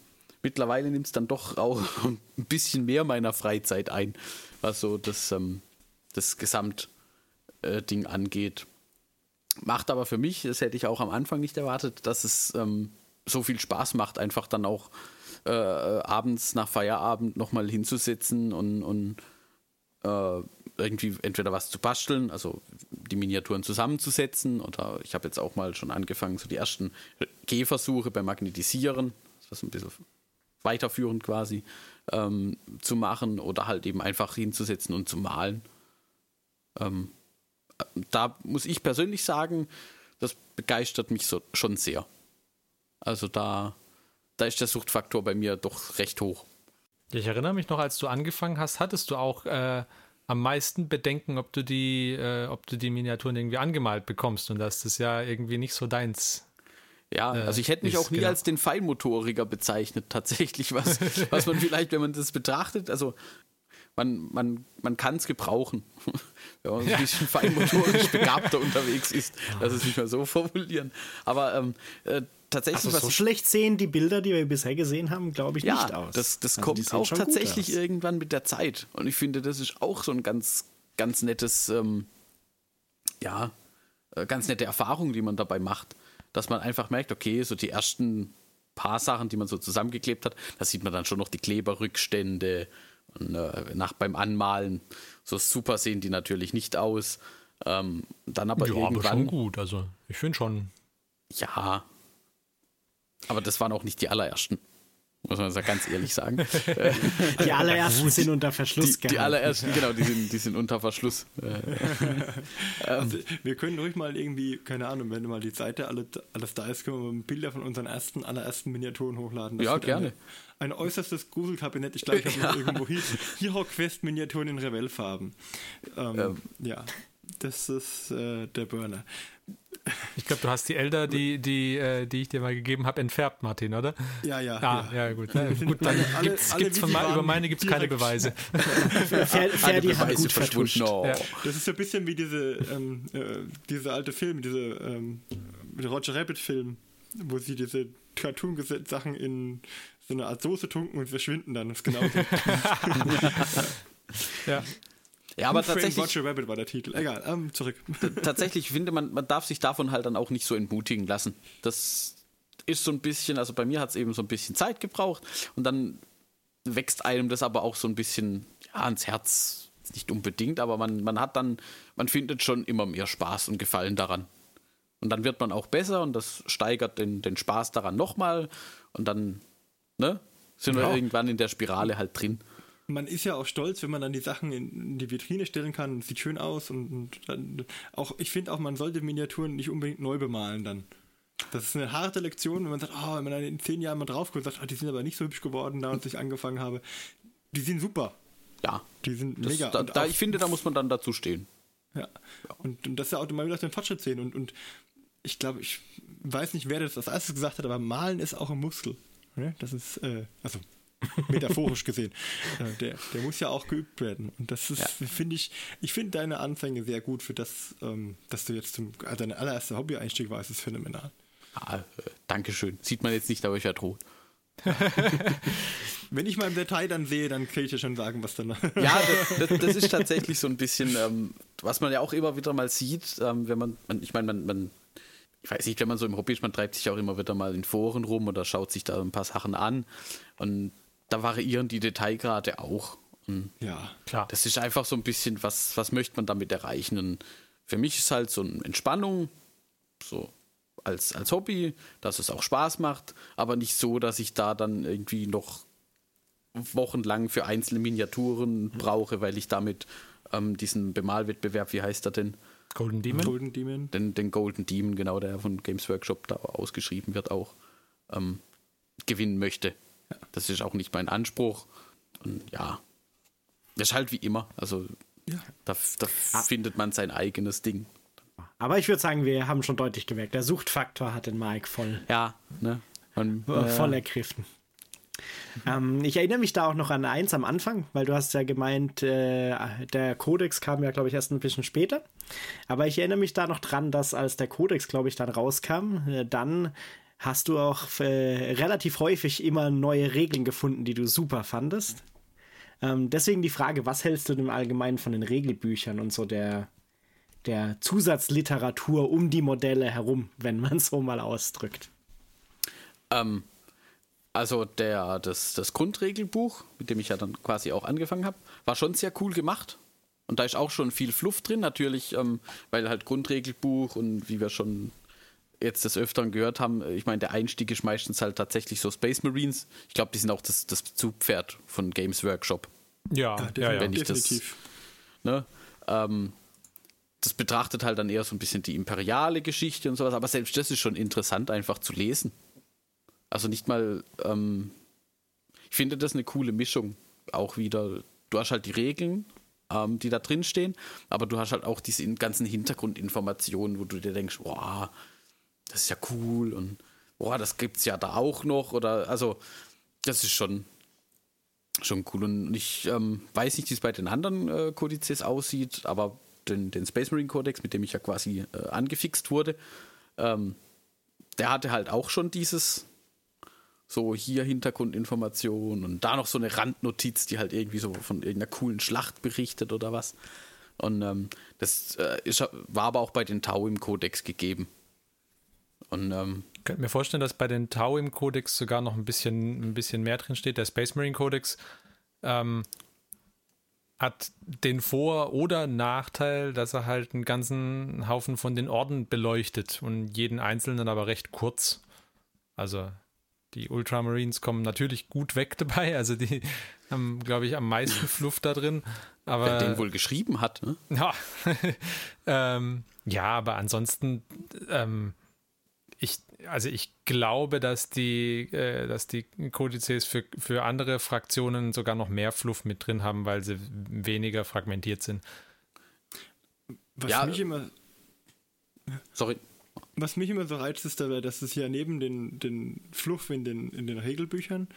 mittlerweile nimmt es dann doch auch (laughs) ein bisschen mehr meiner Freizeit ein, was so das, ähm, das Gesamtding äh, angeht. Macht aber für mich, das hätte ich auch am Anfang nicht erwartet, dass es ähm, so viel Spaß macht, einfach dann auch äh, abends nach Feierabend nochmal hinzusitzen und, und äh, irgendwie entweder was zu basteln, also die Miniaturen zusammenzusetzen oder ich habe jetzt auch mal schon angefangen, so die ersten Gehversuche beim Magnetisieren, das ist ein bisschen weiterführend quasi, ähm, zu machen oder halt eben einfach hinzusetzen und zu malen. Ähm, da muss ich persönlich sagen, das begeistert mich so schon sehr. Also da, da ist der Suchtfaktor bei mir doch recht hoch. Ich erinnere mich noch, als du angefangen hast, hattest du auch äh, am meisten Bedenken, ob du die, äh, ob du die Miniaturen irgendwie angemalt bekommst und dass das ja irgendwie nicht so deins ja, äh, also ich hätte mich ist, auch nie genau. als den Feinmotoriker bezeichnet, tatsächlich, was, (laughs) was man vielleicht, wenn man das betrachtet, also man, man, man kann es gebrauchen, (laughs) wenn man ja. ein bisschen feinmotorisch begabter unterwegs ist. Lass es nicht mal so formulieren. Aber ähm, äh, tatsächlich. Also so schlecht sehen die Bilder, die wir bisher gesehen haben, glaube ich, ja, nicht aus. Das, das also kommt auch tatsächlich irgendwann mit der Zeit. Und ich finde, das ist auch so ein ganz, ganz nettes, ähm, ja, äh, ganz nette Erfahrung, die man dabei macht. Dass man einfach merkt, okay, so die ersten paar Sachen, die man so zusammengeklebt hat, da sieht man dann schon noch die Kleberrückstände nach beim Anmalen. So super sehen die natürlich nicht aus. Ähm, dann aber ja, irgendwann. aber schon gut. Also ich finde schon. Ja, aber das waren auch nicht die allerersten. Muss man ganz ehrlich sagen. (laughs) (laughs) die allerersten sind unter Verschluss. Die, die allerersten, genau, die sind, die sind unter Verschluss. also, (laughs) wir können ruhig mal irgendwie, keine Ahnung, wenn mal die Seite alles, alles da ist, können wir Bilder von unseren ersten, allerersten Miniaturen hochladen. Das ja, gerne. Eine, ein äußerstes Gruselkabinett. Ich glaube, ich habe ja. irgendwo hier Hero Quest Miniaturen in Revell-Farben. Ähm, ähm. Ja, das ist äh, der Burner. Ich glaube, du hast die Elder, die, die, äh, die ich dir mal gegeben habe, entfärbt, Martin, oder? Ja, ja. Ah, ja, ja gut. Ja, gut, dann alle, gibt's, alle, gibt's von mal, über meine gibt es keine Beweise. (laughs) Ferdi hat gut vertuscht. No. Ja. Das ist so ein bisschen wie diese, ähm, äh, diese alte Film, diese ähm, Roger Rabbit-Film, wo sie diese Cartoon-Sachen in so eine Art Soße tunken und verschwinden dann. Das ist genau so. (laughs) ja. (laughs) Ja, aber tatsächlich. Watch a Rabbit war der Titel. Egal, ähm, zurück. Tatsächlich finde man, man darf sich davon halt dann auch nicht so entmutigen lassen. Das ist so ein bisschen, also bei mir hat es eben so ein bisschen Zeit gebraucht und dann wächst einem das aber auch so ein bisschen ja, ans Herz. Nicht unbedingt, aber man, man hat dann, man findet schon immer mehr Spaß und Gefallen daran. Und dann wird man auch besser und das steigert den, den Spaß daran nochmal und dann ne, sind ja. wir irgendwann in der Spirale halt drin man ist ja auch stolz, wenn man dann die Sachen in die Vitrine stellen kann. Sieht schön aus und, und dann auch, ich finde auch, man sollte Miniaturen nicht unbedingt neu bemalen dann. Das ist eine harte Lektion, wenn man sagt, oh, wenn man dann in zehn Jahren mal drauf guckt und sagt, oh, die sind aber nicht so hübsch geworden, da als ich angefangen habe. Die sind super. Ja. Die sind das, mega. Da, da, ich finde, da muss man dann dazu stehen. Ja. ja. Und, und das ja auch immer wieder den Fortschritt sehen. Und, und ich glaube, ich weiß nicht, wer das als erstes gesagt hat, aber Malen ist auch ein Muskel. Das ist, äh, also metaphorisch gesehen. Äh, der, der muss ja auch geübt werden. Und das ist, ja. finde ich, ich finde deine Anfänge sehr gut für das, ähm, dass du jetzt zum, also dein allererster Hobby-Einstieg war, ist phänomenal. Ah, äh, Dankeschön. Sieht man jetzt nicht, aber ich ja droht. (laughs) wenn ich mal im Detail dann sehe, dann kann ich ja schon sagen, was dann. (laughs) Ja, das, das, das ist tatsächlich so ein bisschen, ähm, was man ja auch immer wieder mal sieht, ähm, wenn man, man ich meine, man, man, ich weiß nicht, wenn man so im Hobby ist, man treibt sich auch immer wieder mal in Foren rum oder schaut sich da ein paar Sachen an und da variieren die Detailgrade auch. Und ja, Klar. das ist einfach so ein bisschen, was, was möchte man damit erreichen? Und für mich ist halt so eine Entspannung, so als, als Hobby, dass es auch Spaß macht, aber nicht so, dass ich da dann irgendwie noch wochenlang für einzelne Miniaturen brauche, weil ich damit ähm, diesen Bemalwettbewerb, wie heißt er denn? Golden Demon? Golden Demon. Den, den Golden Demon, genau, der von Games Workshop da ausgeschrieben wird, auch ähm, gewinnen möchte. Das ist auch nicht mein Anspruch. Und ja, das ist halt wie immer. Also Ja. da, da findet man sein eigenes Ding. Aber ich würde sagen, wir haben schon deutlich gemerkt, der Suchtfaktor hat den Mike voll, Ja, ne? Und, äh, voll ergriffen. Ähm, ich erinnere mich da auch noch an eins am Anfang, weil du hast ja gemeint, äh, der Codex kam ja, glaube ich, erst ein bisschen später. Aber ich erinnere mich da noch dran, dass als der Codex, glaube ich, dann rauskam, äh, dann hast du auch äh, relativ häufig immer neue Regeln gefunden, die du super fandest. Ähm, deswegen die Frage, was hältst du im Allgemeinen von den Regelbüchern und so der, der Zusatzliteratur um die Modelle herum, wenn man so mal ausdrückt? Ähm, also der, das, das Grundregelbuch, mit dem ich ja dann quasi auch angefangen habe, war schon sehr cool gemacht. Und da ist auch schon viel Fluff drin, natürlich, ähm, weil halt Grundregelbuch und wie wir schon jetzt des Öfteren gehört haben, ich meine, der Einstieg ist meistens halt tatsächlich so Space Marines. Ich glaube, die sind auch das, das Zugpferd von Games Workshop. Ja, ja, ja. wenn ich das- definitiv. Ne? Ähm, das betrachtet halt dann eher so ein bisschen die imperiale Geschichte und sowas, aber selbst das ist schon interessant, einfach zu lesen. Also nicht mal, ähm, ich finde das eine coole Mischung. Auch wieder, du hast halt die Regeln, ähm, die da drin stehen, aber du hast halt auch diese ganzen Hintergrundinformationen, wo du dir denkst, boah, das ist ja cool und boah, das gibt's ja da auch noch oder also das ist schon schon cool und ich ähm, weiß nicht, wie es bei den anderen äh, Kodizes aussieht, aber den, den Space Marine Codex, mit dem ich ja quasi äh, angefixt wurde, ähm, der hatte halt auch schon dieses so hier Hintergrundinformation und da noch so eine Randnotiz, die halt irgendwie so von irgendeiner coolen Schlacht berichtet oder was. Und ähm, das äh, ist, war aber auch bei den Tau im Kodex gegeben. Und ähm, Ich könnte mir vorstellen, dass bei den Tau im Kodex sogar noch ein bisschen, ein bisschen mehr drin steht. Der Space Marine Kodex ähm, hat den Vor- oder Nachteil, dass er halt einen ganzen Haufen von den Orden beleuchtet und jeden einzelnen aber recht kurz. Also die Ultramarines kommen natürlich gut weg (laughs) dabei. Also die haben, glaube ich, am meisten (laughs) Fluff da drin. Aber wer den wohl geschrieben hat, ne? ja, (laughs) ähm, ja, aber ansonsten, ähm, ich, also ich glaube, dass die, äh, dass die Kodizes für, für andere Fraktionen sogar noch mehr Fluff mit drin haben, weil sie weniger fragmentiert sind. Was Ja. mich immer Sorry. Was mich immer so reizt, ist dabei, dass es ja neben den, den Fluff in den, in den Regelbüchern,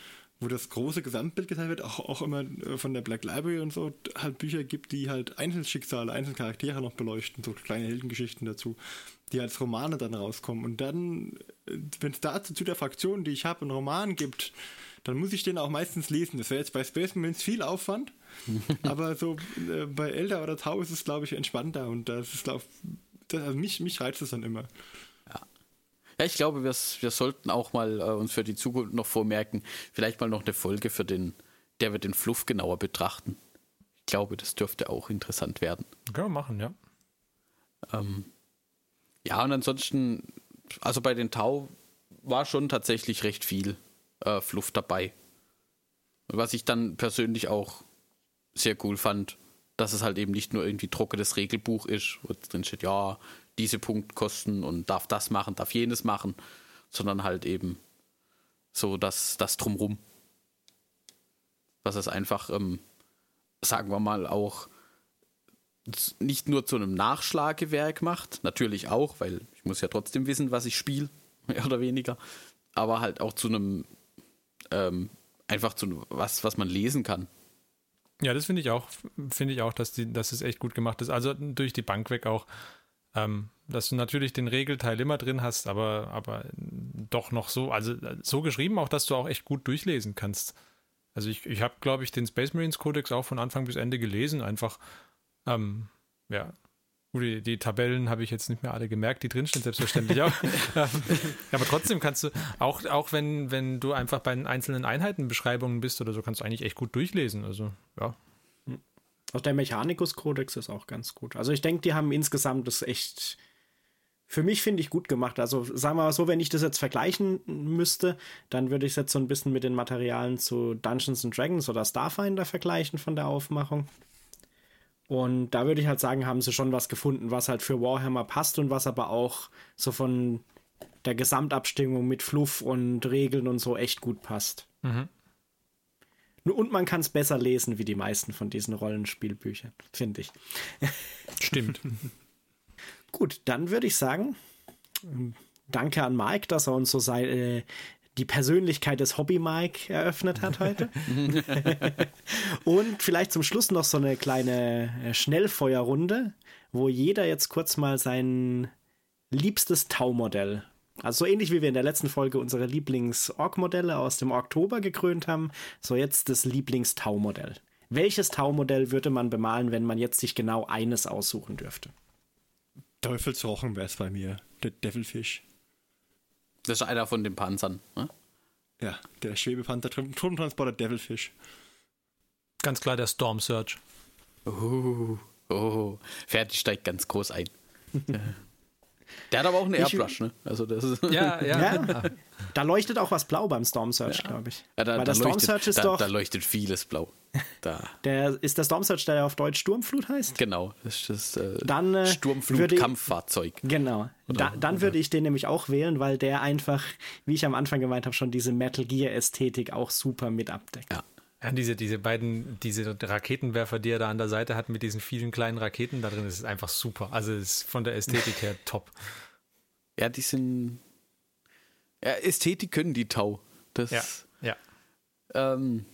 wo das große Gesamtbild gezeigt wird, auch, auch immer äh, von der Black Library und so, halt Bücher gibt, die halt Einzelschicksale, Einzelcharaktere noch beleuchten, so kleine Heldengeschichten dazu, die als Romane dann rauskommen. Und dann, wenn es dazu zu der Fraktion, die ich habe, einen Roman gibt, dann muss ich den auch meistens lesen. Das wäre jetzt bei Space Marines viel Aufwand, (laughs) aber so äh, bei Elder oder Tau ist es, glaube ich, entspannter und das ist, glaube also mich, mich reizt es dann immer. Ja, ich glaube, wir, wir sollten auch mal äh, uns für die Zukunft noch vormerken, vielleicht mal noch eine Folge für den, der wir den Fluff genauer betrachten. Ich glaube, das dürfte auch interessant werden. Können wir machen, ja. Ähm, ja, und ansonsten, also bei den Tau war schon tatsächlich recht viel äh, Fluff dabei. Was ich dann persönlich auch sehr cool fand, dass es halt eben nicht nur irgendwie trockenes Regelbuch ist, wo drin steht, ja, diese Punktkosten und darf das machen, darf jenes machen, sondern halt eben so das, das drumrum. Was es einfach, ähm, sagen wir mal, auch nicht nur zu einem Nachschlagewerk macht, natürlich auch, weil ich muss ja trotzdem wissen, was ich spiele, (laughs) mehr oder weniger, aber halt auch zu einem ähm, einfach zu was, was man lesen kann. Ja, das finde ich auch, finde ich auch, dass, die, dass es echt gut gemacht ist. Also durch die Bank weg auch, ähm, dass du natürlich den Regelteil immer drin hast, aber, aber doch noch so, also so geschrieben auch, dass du auch echt gut durchlesen kannst. Also ich, ich habe, glaube ich, den Space Marines Codex auch von Anfang bis Ende gelesen. Einfach, ähm, ja, die, die Tabellen habe ich jetzt nicht mehr alle gemerkt, die drinstehen, selbstverständlich auch. (laughs) Aber trotzdem kannst du, auch, auch wenn, wenn du einfach bei den einzelnen Einheitenbeschreibungen bist oder so, kannst du eigentlich echt gut durchlesen. Also, ja. Auch der Mechanicus-Kodex ist auch ganz gut. Also ich denke, die haben insgesamt das echt, für mich finde ich gut gemacht. Also sagen wir mal so, wenn ich das jetzt vergleichen müsste, dann würde ich es jetzt so ein bisschen mit den Materialien zu Dungeons and Dragons oder Starfinder vergleichen von der Aufmachung. Und da würde ich halt sagen, haben sie schon was gefunden, was halt für Warhammer passt und was aber auch so von der Gesamtabstimmung mit Fluff und Regeln und so echt gut passt. Mhm. Und man kann es besser lesen wie die meisten von diesen Rollenspielbüchern, finde ich. (laughs) Stimmt. Gut, dann würde ich sagen, danke an Mike, dass er uns so sei, äh, die Persönlichkeit des Hobby Mike eröffnet hat heute. (laughs) und vielleicht zum Schluss noch so eine kleine äh, Schnellfeuerrunde, wo jeder jetzt kurz mal sein liebstes Taumodell, also so ähnlich wie wir in der letzten Folge unsere Lieblings-Org-Modelle aus dem Oktober gekrönt haben, so jetzt das Lieblings-Tau-Modell. Welches Tau-Modell würde man bemalen, wenn man jetzt sich genau eines aussuchen dürfte? Teufelsrochen wäre es bei mir. Der Devilfish. Das ist einer von den Panzern. Ne? Ja, der Schwebepanther, Truppentransporter Devilfish. Ganz klar der Storm Surge. Oh, oh, fertig steigt ganz groß ein. (laughs) Der hat aber auch einen Airbrush, ne? Also das ist ja, (laughs) ja, ja. Da leuchtet auch was blau beim Storm Surge, ja. glaube ich. Ja, da, Weil der Storm leuchtet, Surge ist da, doch. Da leuchtet vieles blau. Da. (laughs) Der ist der Storm Surge, der auf Deutsch Sturmflut heißt? Genau, das ist das äh, dann, äh, Sturmflut-Kampffahrzeug. Genau. Da, dann würde ich den nämlich auch wählen, weil der einfach, wie ich am Anfang gemeint habe, schon diese Metal Gear-Ästhetik auch super mit abdeckt. Ja. Ja, diese, diese beiden, diese Raketenwerfer, die er da an der Seite hat mit diesen vielen kleinen Raketen da drin, das ist einfach super. Also ist von der Ästhetik her (laughs) top. Ja, die sind. Ja, Ästhetik können die Tau. Das, ja. ja. Ähm,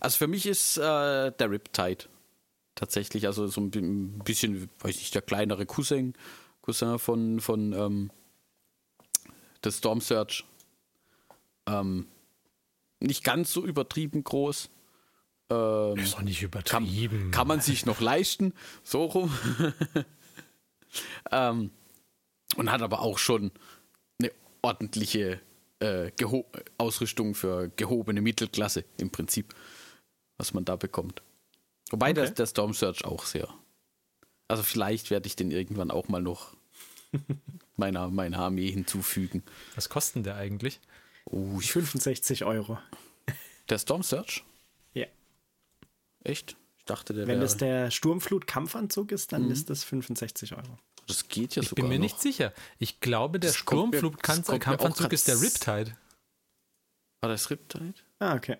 also für mich ist äh, der Riptide tatsächlich, also so ein bisschen, weiß ich, der kleinere Cousin, Cousin von, von ähm, der Storm Surge. Ähm, nicht ganz so übertrieben groß. Ähm, ist doch nicht übertrieben. Kann, kann man sich noch leisten, so rum. (laughs) ähm, und hat aber auch schon eine ordentliche äh, Ausrüstung für gehobene Mittelklasse im Prinzip, was man da bekommt. Wobei okay. der, der Storm Search auch sehr. Also vielleicht werde ich den irgendwann auch mal noch (laughs) meiner, meiner Armee hinzufügen. Was kostet der eigentlich? Oh, ich 65 Euro. Der Storm Search? Ja. Echt? Ich dachte, der Wenn es der Sturmflut-Kampfanzug ist, dann mhm. ist das 65 Euro. Das geht ja ich sogar. Ich bin mir noch. nicht sicher. Ich glaube, der Sturmflut-Kampfanzug ist der Riptide. War das Riptide? Ah, okay.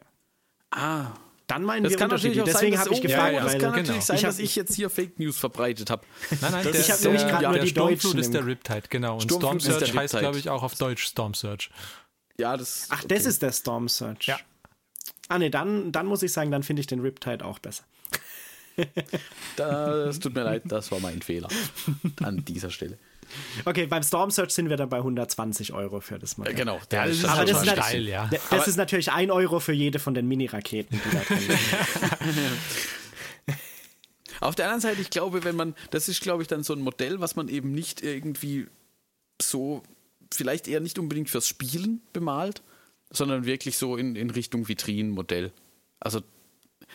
Ah. Dann meinen das wir kann natürlich auch Deswegen habe ich gefragt. Ja, ja, das kann genau. natürlich sein, dass ich jetzt hier Fake News verbreitet habe. Nein, nein, der, ich habe nämlich gerade nur die Sturmflut ist der Riptide, genau. Und Storm Surge heißt, glaube ich, auch auf Deutsch Storm Surge. Ja, das. Ach, okay. das ist der Storm Surge. Ja. Ah, ne, dann, dann muss ich sagen, dann finde ich den Riptide auch besser. (laughs) das tut mir leid, das war mein Fehler an dieser Stelle. Okay, beim Storm Search sind wir dann bei 120 Euro für das Modell. Genau, der ist aber das ist steil, ja. Das aber ist natürlich ein Euro für jede von den Mini-Raketen, die da drin sind. (laughs) Auf der anderen Seite, ich glaube, wenn man, das ist, glaube ich, dann so ein Modell, was man eben nicht irgendwie so, vielleicht eher nicht unbedingt fürs Spielen bemalt, sondern wirklich so in, in Richtung Vitrinenmodell. Also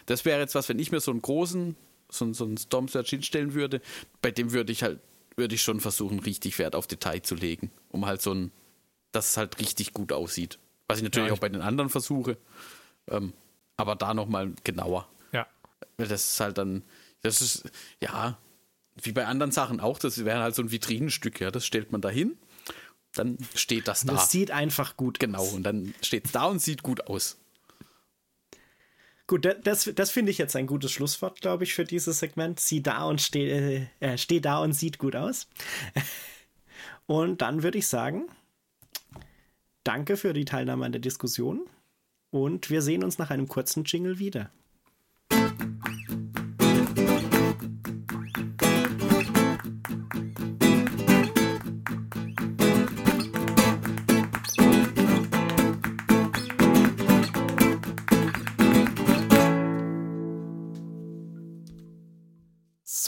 das wäre jetzt was, wenn ich mir so einen großen, so, so einen Storm Search hinstellen würde, bei dem würde ich halt, würde ich schon versuchen, richtig Wert auf Detail zu legen, um halt so ein, dass es halt richtig gut aussieht. Was ich natürlich ja, auch bei den anderen versuche. Ähm, aber da nochmal genauer. Ja. Das ist halt dann, das ist, ja, wie bei anderen Sachen auch, das wäre halt so ein Vitrinenstück, ja, das stellt man da hin, dann steht das da. Das sieht einfach gut Genau, und dann steht es da und sieht gut aus. Gut, das, das finde ich jetzt ein gutes Schlusswort, glaube ich, für dieses Segment. Sieh da und steh, äh, steh da und sieht gut aus. (laughs) Und dann würde ich sagen, danke für die Teilnahme an der Diskussion und wir sehen uns nach einem kurzen Jingle wieder.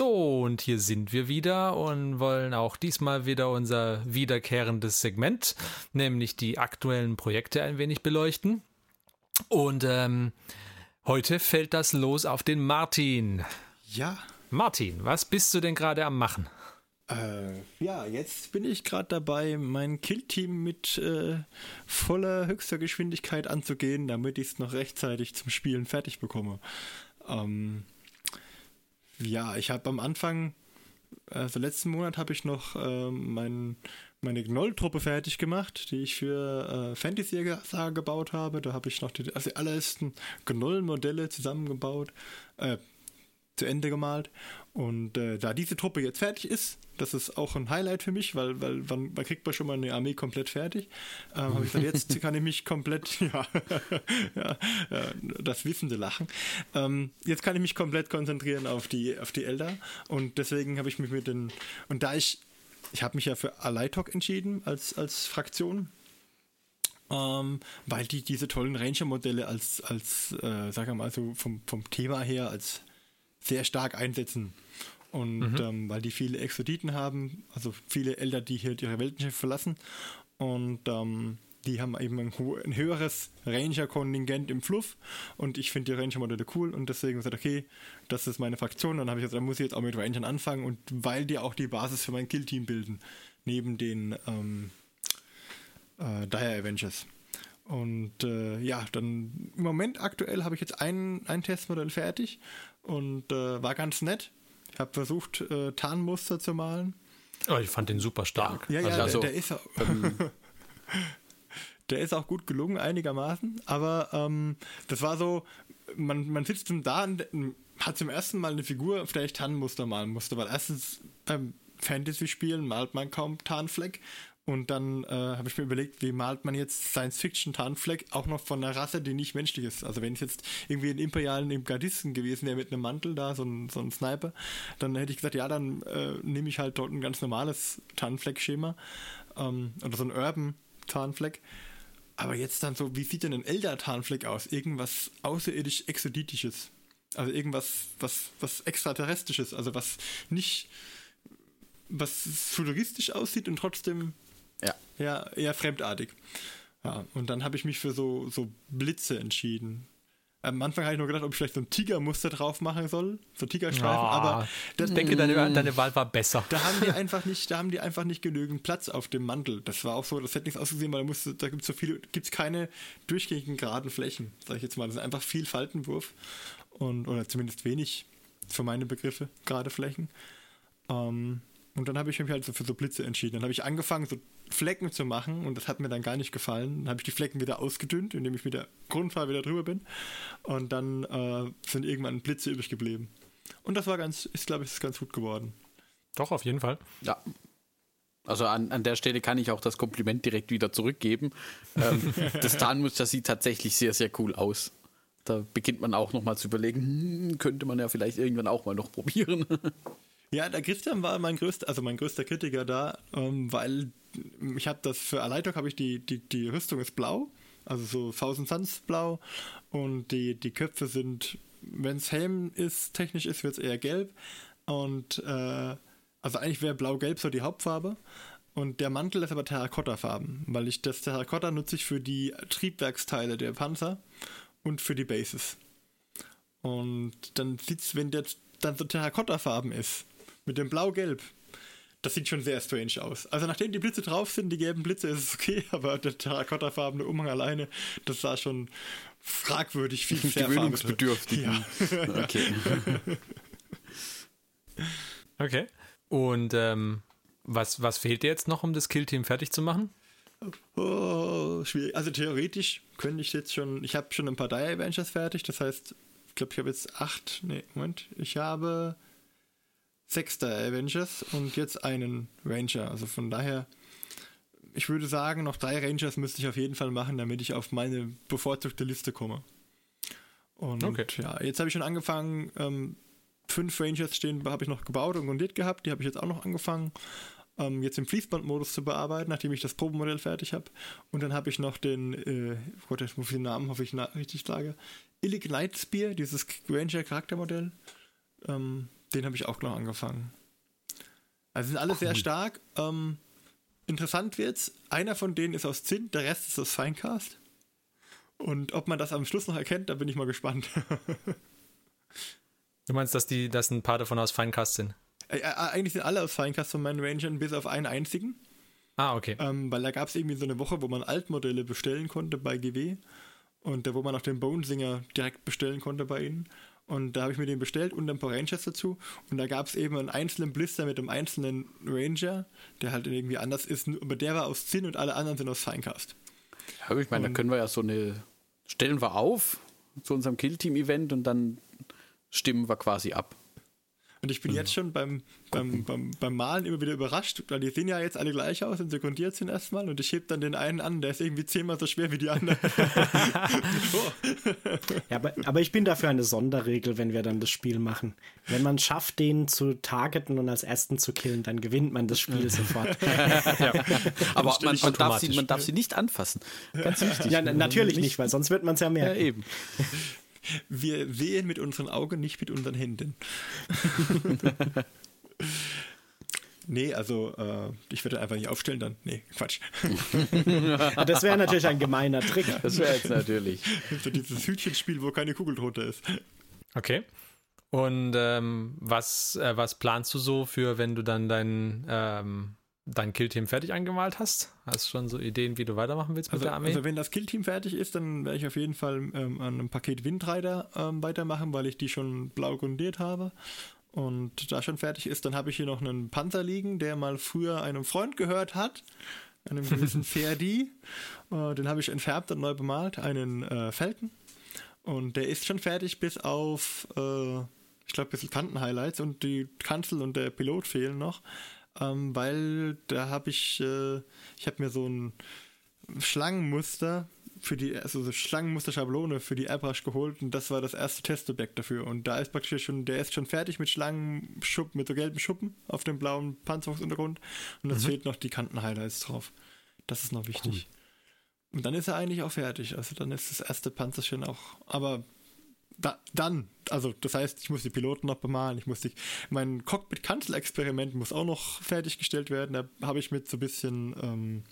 Und hier sind wir wieder und wollen auch diesmal wieder unser wiederkehrendes Segment, nämlich die aktuellen Projekte ein wenig beleuchten. Und ähm, heute fällt das los auf den Martin. Ja. Martin, was bist du denn gerade am Machen? Äh, ja, jetzt bin ich gerade dabei, mein Killteam mit äh, voller höchster Geschwindigkeit anzugehen, damit ich es noch rechtzeitig zum Spielen fertig bekomme. Ähm, ja, ich habe am Anfang, also letzten Monat habe ich noch äh, mein, meine Gnoll-Truppe fertig gemacht, die ich für äh, Fantasy Saga gebaut habe. Da habe ich noch die, also die allerersten Gnoll-Modelle zusammengebaut, äh, zu Ende gemalt. Und äh, da diese Truppe jetzt fertig ist, das ist auch ein Highlight für mich, weil, weil man, man kriegt man schon mal eine Armee komplett fertig. Ähm, habe ich gesagt, jetzt (laughs) kann ich mich komplett, (laughs) ja, ja, das wissende Lachen. Ähm, jetzt kann ich mich komplett konzentrieren auf die, auf die Elder. Und deswegen habe ich mich mit den, und da ich, ich habe mich ja für Aleitok entschieden als, als Fraktion. Ähm, weil die diese tollen Ranger-Modelle als, als äh, sag mal so vom, vom Thema her als sehr stark einsetzen. Und mhm. ähm, weil die viele Exoditen haben, also viele Elder, die hier ihre Weltenschiff verlassen. Und ähm, die haben eben ein, ein höheres Ranger-Kontingent im Fluff. Und ich finde die Ranger-Modelle cool. Und deswegen gesagt, okay, das ist meine Fraktion. Dann habe ich gesagt, da muss ich jetzt auch mit Rangern anfangen. Und weil die auch die Basis für mein Kill-Team bilden. Neben den ähm, äh, Dire Avengers. Und äh, ja, dann im Moment aktuell habe ich jetzt ein, ein Testmodell fertig und äh, war ganz nett. Ich habe versucht, äh, Tarnmuster zu malen. Oh, ich fand den super stark. Ja, ja, also, der, also, der, ist auch, (laughs) der ist auch gut gelungen, einigermaßen. Aber ähm, das war so, man, man sitzt da und hat zum ersten Mal eine Figur, auf der ich Tarnmuster malen musste. Weil erstens beim Fantasy-Spielen malt man kaum Tarnfleck und dann äh, habe ich mir überlegt, wie malt man jetzt Science-Fiction-Tarnfleck auch noch von einer Rasse, die nicht menschlich ist. Also wenn es jetzt irgendwie ein imperialen Gardisten gewesen wäre mit einem Mantel da, so ein, so ein Sniper, dann hätte ich gesagt, ja, dann äh, nehme ich halt dort ein ganz normales Tarnfleck-Schema ähm, oder so ein Urban-Tarnfleck. Aber jetzt dann so, wie sieht denn ein Elder-Tarnfleck aus? Irgendwas außerirdisch Exoditisches. Also irgendwas, was, was extraterrestrisches, also was nicht, was futuristisch aussieht und trotzdem ja. Ja, eher fremdartig. Ja, und dann habe ich mich für so, so Blitze entschieden. Am Anfang habe ich nur gedacht, ob ich vielleicht so ein Tigermuster drauf machen soll, so Tigerstreifen, oh, aber das, ich denke, deine, deine Wahl war besser. Da haben die (laughs) einfach nicht, da haben die einfach nicht genügend Platz auf dem Mantel. Das war auch so, das hätte nichts ausgesehen, weil da, musste, da gibt es so viele, gibt es keine durchgängigen geraden Flächen, sage ich jetzt mal. Das ist einfach viel Faltenwurf und oder zumindest wenig für meine Begriffe gerade Flächen. Ähm, und dann habe ich mich halt so für so Blitze entschieden. Dann habe ich angefangen, so Flecken zu machen und das hat mir dann gar nicht gefallen. Dann habe ich die Flecken wieder ausgedünnt, indem ich mit der Grundfarbe wieder drüber bin. Und dann äh, sind irgendwann Blitze übrig geblieben. Und das war ganz, ist glaube ich, ist ganz gut geworden. Doch, auf jeden Fall. Ja. Also an, an der Stelle kann ich auch das Kompliment direkt wieder zurückgeben. Ähm, (laughs) das Tarnmuster sieht tatsächlich sehr, sehr cool aus. Da beginnt man auch nochmal zu überlegen, hm, könnte man ja vielleicht irgendwann auch mal noch probieren. (laughs) Ja, der Christian war mein größter, also mein größter Kritiker da, ähm, weil ich habe das für Aleitok habe ich die, die, die Rüstung ist blau, also so Thousand Suns blau und die, die Köpfe sind, wenn es Helm ist, technisch ist, wird es eher gelb und äh, also eigentlich wäre blau-gelb so die Hauptfarbe und der Mantel ist aber Terrakotta-Farben, weil ich das Terrakotta nutze ich für die Triebwerksteile der Panzer und für die Bases. Und dann sieht's, wenn der dann so Terrakotta-Farben ist, mit dem Blau-Gelb. Das sieht schon sehr strange aus. Also nachdem die Blitze drauf sind, die gelben Blitze, ist es okay, (laughs) aber der terrakottafarbene Umhang alleine, das sah schon fragwürdig viel (laughs) sehr Gewöhnungsbedürftig. Ja. (laughs) okay. okay. Und ähm, was, was fehlt dir jetzt noch, um das Killteam fertig zu machen? Oh, schwierig. Also theoretisch könnte ich jetzt schon, ich habe schon ein paar Dire Avengers fertig, das heißt, ich glaube, ich habe jetzt acht, nee, Moment, ich habe sechster Avengers und jetzt einen Ranger. Also von daher, ich würde sagen, noch drei Rangers müsste ich auf jeden Fall machen, damit ich auf meine bevorzugte Liste komme. Und okay. ja, jetzt habe ich schon angefangen, ähm, fünf Rangers stehen, habe ich noch gebaut und grundiert gehabt, die habe ich jetzt auch noch angefangen, ähm, jetzt im Fließbandmodus zu bearbeiten, nachdem ich das Probenmodell fertig habe. Und dann habe ich noch den, äh, oh Gott, jetzt muss ich den Namen, hoffe ich richtig sage, Illig Spear, dieses Ranger-Charaktermodell. Ähm, den habe ich auch noch angefangen. Also sind alle cool. sehr stark. Ähm, interessant wird's. Einer von denen ist aus Zinn, der Rest ist aus Finecast. Und ob man das am Schluss noch erkennt, da bin ich mal gespannt. (laughs) du meinst, dass die, dass ein paar davon aus Finecast sind? Äh, äh, eigentlich sind alle aus Finecast von meinen Rangern, bis auf einen einzigen. Ah, okay. Ähm, weil da gab es irgendwie so eine Woche, wo man Altmodelle bestellen konnte bei GW. Und da, wo man auch den Bone Singer direkt bestellen konnte bei ihnen. Und da habe ich mir den bestellt und ein paar Rangers dazu. Und da gab es eben einen einzelnen Blister mit einem einzelnen Ranger, der halt irgendwie anders ist. Aber der war aus Zinn und alle anderen sind aus Finecast. Ja, ich meine, da können wir ja so eine. Stellen wir auf zu unserem Killteam-Event und dann stimmen wir quasi ab. Und ich bin mhm. jetzt schon beim, beim, beim, beim Malen immer wieder überrascht, weil die sehen ja jetzt alle gleich aus und sekundiert sind erstmal und ich heb dann den einen an, der ist irgendwie zehnmal so schwer wie die anderen. (laughs) ja, aber, aber ich bin dafür eine Sonderregel, wenn wir dann das Spiel machen. Wenn man schafft, den zu targeten und als ersten zu killen, dann gewinnt man das Spiel sofort. (laughs) ja. Aber man, man, darf sie, man darf sie nicht anfassen. Ganz wichtig. Ja, natürlich nicht, weil sonst wird man es ja merken. Ja, eben. Wir sehen mit unseren Augen, nicht mit unseren Händen. (laughs) Nee, also äh, ich würde einfach nicht aufstellen dann. Nee, Quatsch. das wäre natürlich ein gemeiner Trick. Das wäre jetzt natürlich. so dieses Hütchenspiel, wo keine Kugel drunter ist. Okay. Und ähm, was, äh, was planst du so für, wenn du dann dein ähm, dein Killteam fertig angemalt hast? Hast du schon so Ideen, wie du weitermachen willst mit also, der Armee? Also wenn das Killteam fertig ist, dann werde ich auf jeden Fall ähm, an einem Paket Windrider ähm, weitermachen, weil ich die schon blau grundiert habe. Und da schon fertig ist, dann habe ich hier noch einen Panzer liegen, der mal früher einem Freund gehört hat, einem gewissen (laughs) Ferdi. Äh, den habe ich entfärbt und neu bemalt, einen äh, Falcon. Und der ist schon fertig bis auf, äh, ich glaube, ein bisschen Kantenhighlights und die Kanzel und der Pilot fehlen noch ähm, weil da habe ich, äh, ich habe mir so ein Schlangenmuster für die, also so Schlangenmuster-Schablone für die Airbrush geholt und das war das erste Testobjekt dafür. Und da ist praktisch schon, der ist schon fertig mit Schlangenschuppen, mit so gelben Schuppen auf dem blauen Panzerungsuntergrund und es mhm. fehlt noch die Kanten-Highlights drauf. Das ist noch wichtig. Cool. Und dann ist er eigentlich auch fertig. Also dann ist das erste Panzerchen auch, aber da, dann, also das heißt, ich muss die Piloten noch bemalen, ich muss die, mein Cockpit-Kanzel-Experiment muss auch noch fertiggestellt werden. Da habe ich mit so ein bisschen ähm,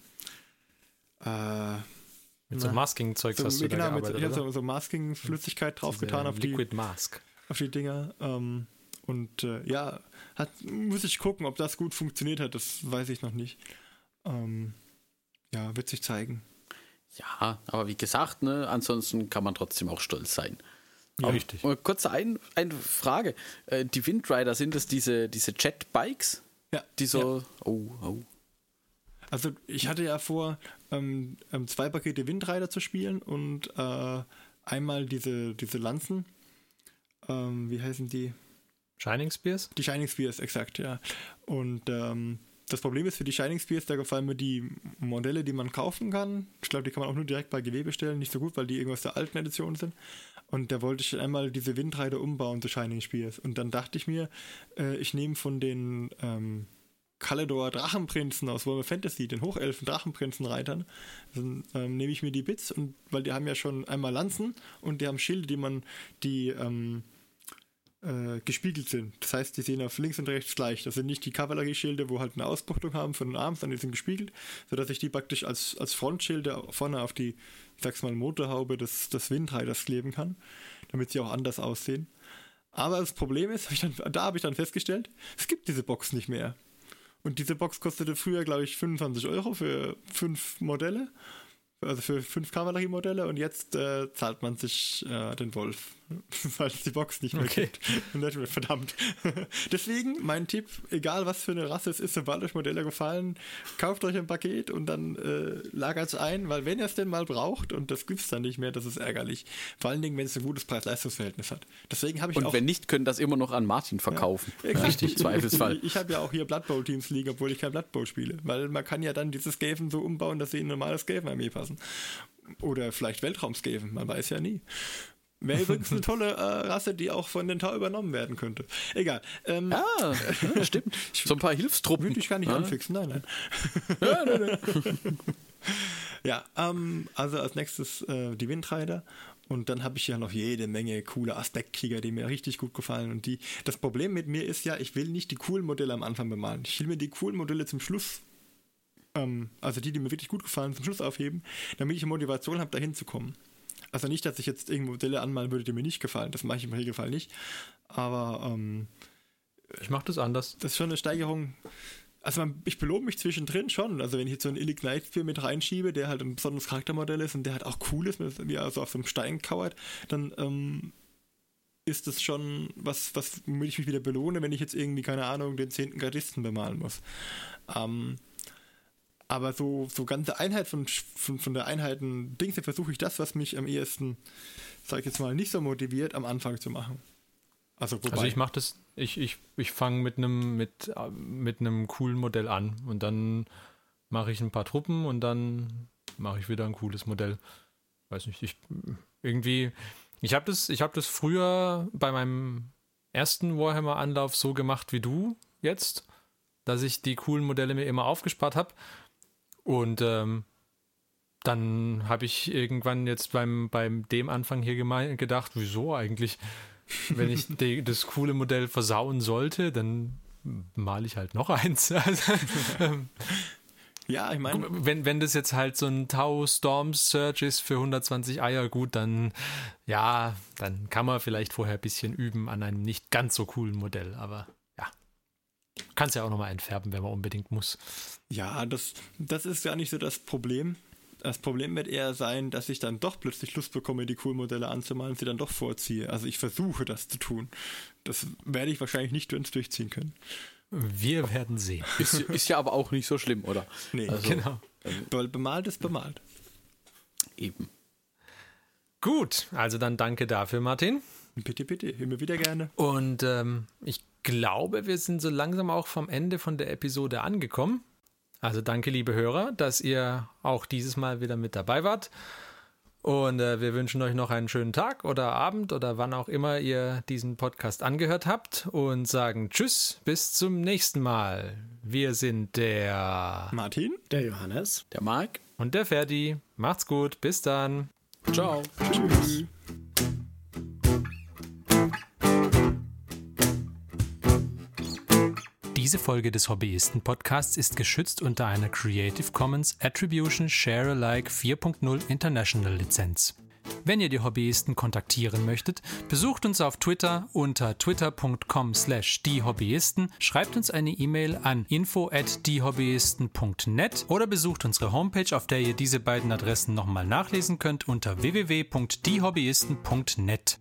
äh, mit so Masking-Zeugs so, hast du genau, da gearbeitet, mit, ich habe so, so Masking-Flüssigkeit draufgetan auf die Liquid Mask. auf die Dinger. Ähm, und äh, ja, hat, muss ich gucken, ob das gut funktioniert hat, das weiß ich noch nicht. Ähm, ja, wird sich zeigen. Ja, aber wie gesagt, ne, ansonsten kann man trotzdem auch stolz sein. Ja, richtig. Kurze ein, eine Frage. Äh, die Windrider, sind das diese, diese Jetbikes? Ja. Die so. Ja. Oh, oh. Also ich hatte ja vor, ähm, ähm, zwei Pakete Windrider zu spielen und äh, einmal diese, diese Lanzen. Ähm, wie heißen die? Shining Spears? Die Shining Spears, exakt, ja. Und ähm, das Problem ist für die Shining Spears, da gefallen mir die Modelle, die man kaufen kann. Ich glaube, die kann man auch nur direkt bei GW bestellen, nicht so gut, weil die irgendwas der alten Edition sind. Und da wollte ich einmal diese Windreiter umbauen zu Shining Spears. Und dann dachte ich mir, äh, ich nehme von den ähm, Kalidor Drachenprinzen aus Warhammer Fantasy, den Hochelfen Drachenprinzenreitern, dann ähm, nehme ich mir die Bits und weil die haben ja schon einmal Lanzen und die haben Schilde, die man die ähm, äh, gespiegelt sind. Das heißt, die sehen auf links und rechts gleich. Das sind nicht die Kavallerieschilde, wo halt eine Ausbuchtung haben von den Armen, sondern die sind gespiegelt, sodass ich die praktisch als, als Frontschilde vorne auf die ich sag's mal, Motorhaube des, des Windriders kleben kann, damit sie auch anders aussehen. Aber das Problem ist, hab dann, da habe ich dann festgestellt, es gibt diese Box nicht mehr. Und diese Box kostete früher, glaube ich, 25 Euro für fünf Modelle, also für fünf Kavalleriemodelle und jetzt äh, zahlt man sich äh, den Wolf. (laughs) weil es die Box nicht mehr okay. gibt. (laughs) Verdammt. (laughs) Deswegen mein Tipp, egal was für eine Rasse es ist, sobald euch Modelle gefallen, kauft euch ein Paket und dann äh, lagert es ein, weil wenn ihr es denn mal braucht und das gibt es dann nicht mehr, das ist ärgerlich. Vor allen Dingen, wenn es ein gutes Preis-Leistungs-Verhältnis hat. Deswegen habe ich Und wenn nicht, können das immer noch an Martin verkaufen. Ja, Richtig, Zweifelsfall. Ich, ich habe ja auch hier Blood Bowl Teams liegen, obwohl ich kein Blood Bowl spiele, weil man kann ja dann diese Skaven so umbauen, dass sie in ein normales Skaven-Armee passen. Oder vielleicht Weltraumskaven, man weiß ja nie. Wäre übrigens eine (laughs) tolle äh, Rasse, die auch von den Tau übernommen werden könnte. Egal. Ähm, ah, ja, stimmt. (laughs) so ein paar Hilfstruppen. Würde ich gar nicht ah. anfixen, nein, nein. (laughs) ja, nein, nein. ja ähm, also als nächstes äh, die Windrider Und dann habe ich ja noch jede Menge coole Aspektkrieger, die mir richtig gut gefallen. Und die, das Problem mit mir ist ja, ich will nicht die coolen Modelle am Anfang bemalen. Ich will mir die coolen Modelle zum Schluss, ähm, also die, die mir wirklich gut gefallen, zum Schluss aufheben, damit ich Motivation habe, dahin zu kommen. Also nicht, dass ich jetzt irgendwo Modelle anmalen würde, die mir nicht gefallen. Das mache ich im Regelfall nicht. Aber ähm, ich mache das anders. Das ist schon eine Steigerung. Also man, ich belobe mich zwischendrin schon. Also wenn ich jetzt so einen Illig Nightfear mit reinschiebe, der halt ein besonderes Charaktermodell ist und der halt auch cool ist, wie er so auf so einem Stein kauert, dann ähm, ist das schon was, was womit ich mich wieder belohne, wenn ich jetzt irgendwie, keine Ahnung, den zehnten Gardisten bemalen muss. Ähm, aber so, so ganze Einheit von, von, von der Einheiten Dings, versuche ich das, was mich am ehesten, sag ich jetzt mal, nicht so motiviert, am Anfang zu machen. Also, also ich mache das, ich, ich, ich fange mit einem mit, mit einem coolen Modell an und dann mache ich ein paar Truppen und dann mache ich wieder ein cooles Modell. Weiß nicht, ich irgendwie, ich habe das, ich habe das früher bei meinem ersten Warhammer-Anlauf so gemacht wie du jetzt, dass ich die coolen Modelle mir immer aufgespart habe und ähm, dann habe ich irgendwann jetzt beim, beim dem Anfang hier gedacht, wieso eigentlich? wenn ich die, das coole Modell versauen sollte, dann male ich halt noch (laughs) eins. Also, ähm, ja, ich meine. Wenn, wenn das jetzt halt so ein Tau Storm Surge ist für 120 Eier, gut, dann ja, dann kann man vielleicht vorher ein bisschen üben an einem nicht ganz so coolen Modell, aber ja. Kann es ja auch nochmal entfärben, wenn man unbedingt muss. Ja, das, das ist ja nicht so das Problem. Das Problem wird eher sein, dass ich dann doch plötzlich Lust bekomme, die Cool-Modelle anzumalen und sie dann doch vorziehe. Also ich versuche das zu tun. Das werde ich wahrscheinlich nicht ganz durchziehen können. Wir werden sehen. Ist, ist ja aber auch nicht so schlimm, oder? Nee, also, genau. Weil bemalt ist bemalt. Eben. Gut, also dann danke dafür, Martin. Bitte, bitte, immer wieder gerne. Und ähm, ich glaube, wir sind so langsam auch vom Ende von der Episode angekommen. Also danke, liebe Hörer, dass ihr auch dieses Mal wieder mit dabei wart. Und äh, wir wünschen euch noch einen schönen Tag oder Abend oder wann auch immer ihr diesen Podcast angehört habt und sagen Tschüss, bis zum nächsten Mal. Wir sind der Martin, der Johannes, der Marc und der Ferdi. Macht's gut, bis dann. Ciao. Tschüss. Diese Folge des Hobbyisten-Podcasts ist geschützt unter einer Creative Commons Attribution Share Alike 4.0 International Lizenz. Wenn ihr die Hobbyisten kontaktieren möchtet, besucht uns auf Twitter unter twitter.com slash diehobbyisten, schreibt uns eine E-Mail an info at diehobbyisten.net oder besucht unsere Homepage, auf der ihr diese beiden Adressen nochmal nachlesen könnt unter www.diehobbyisten.net.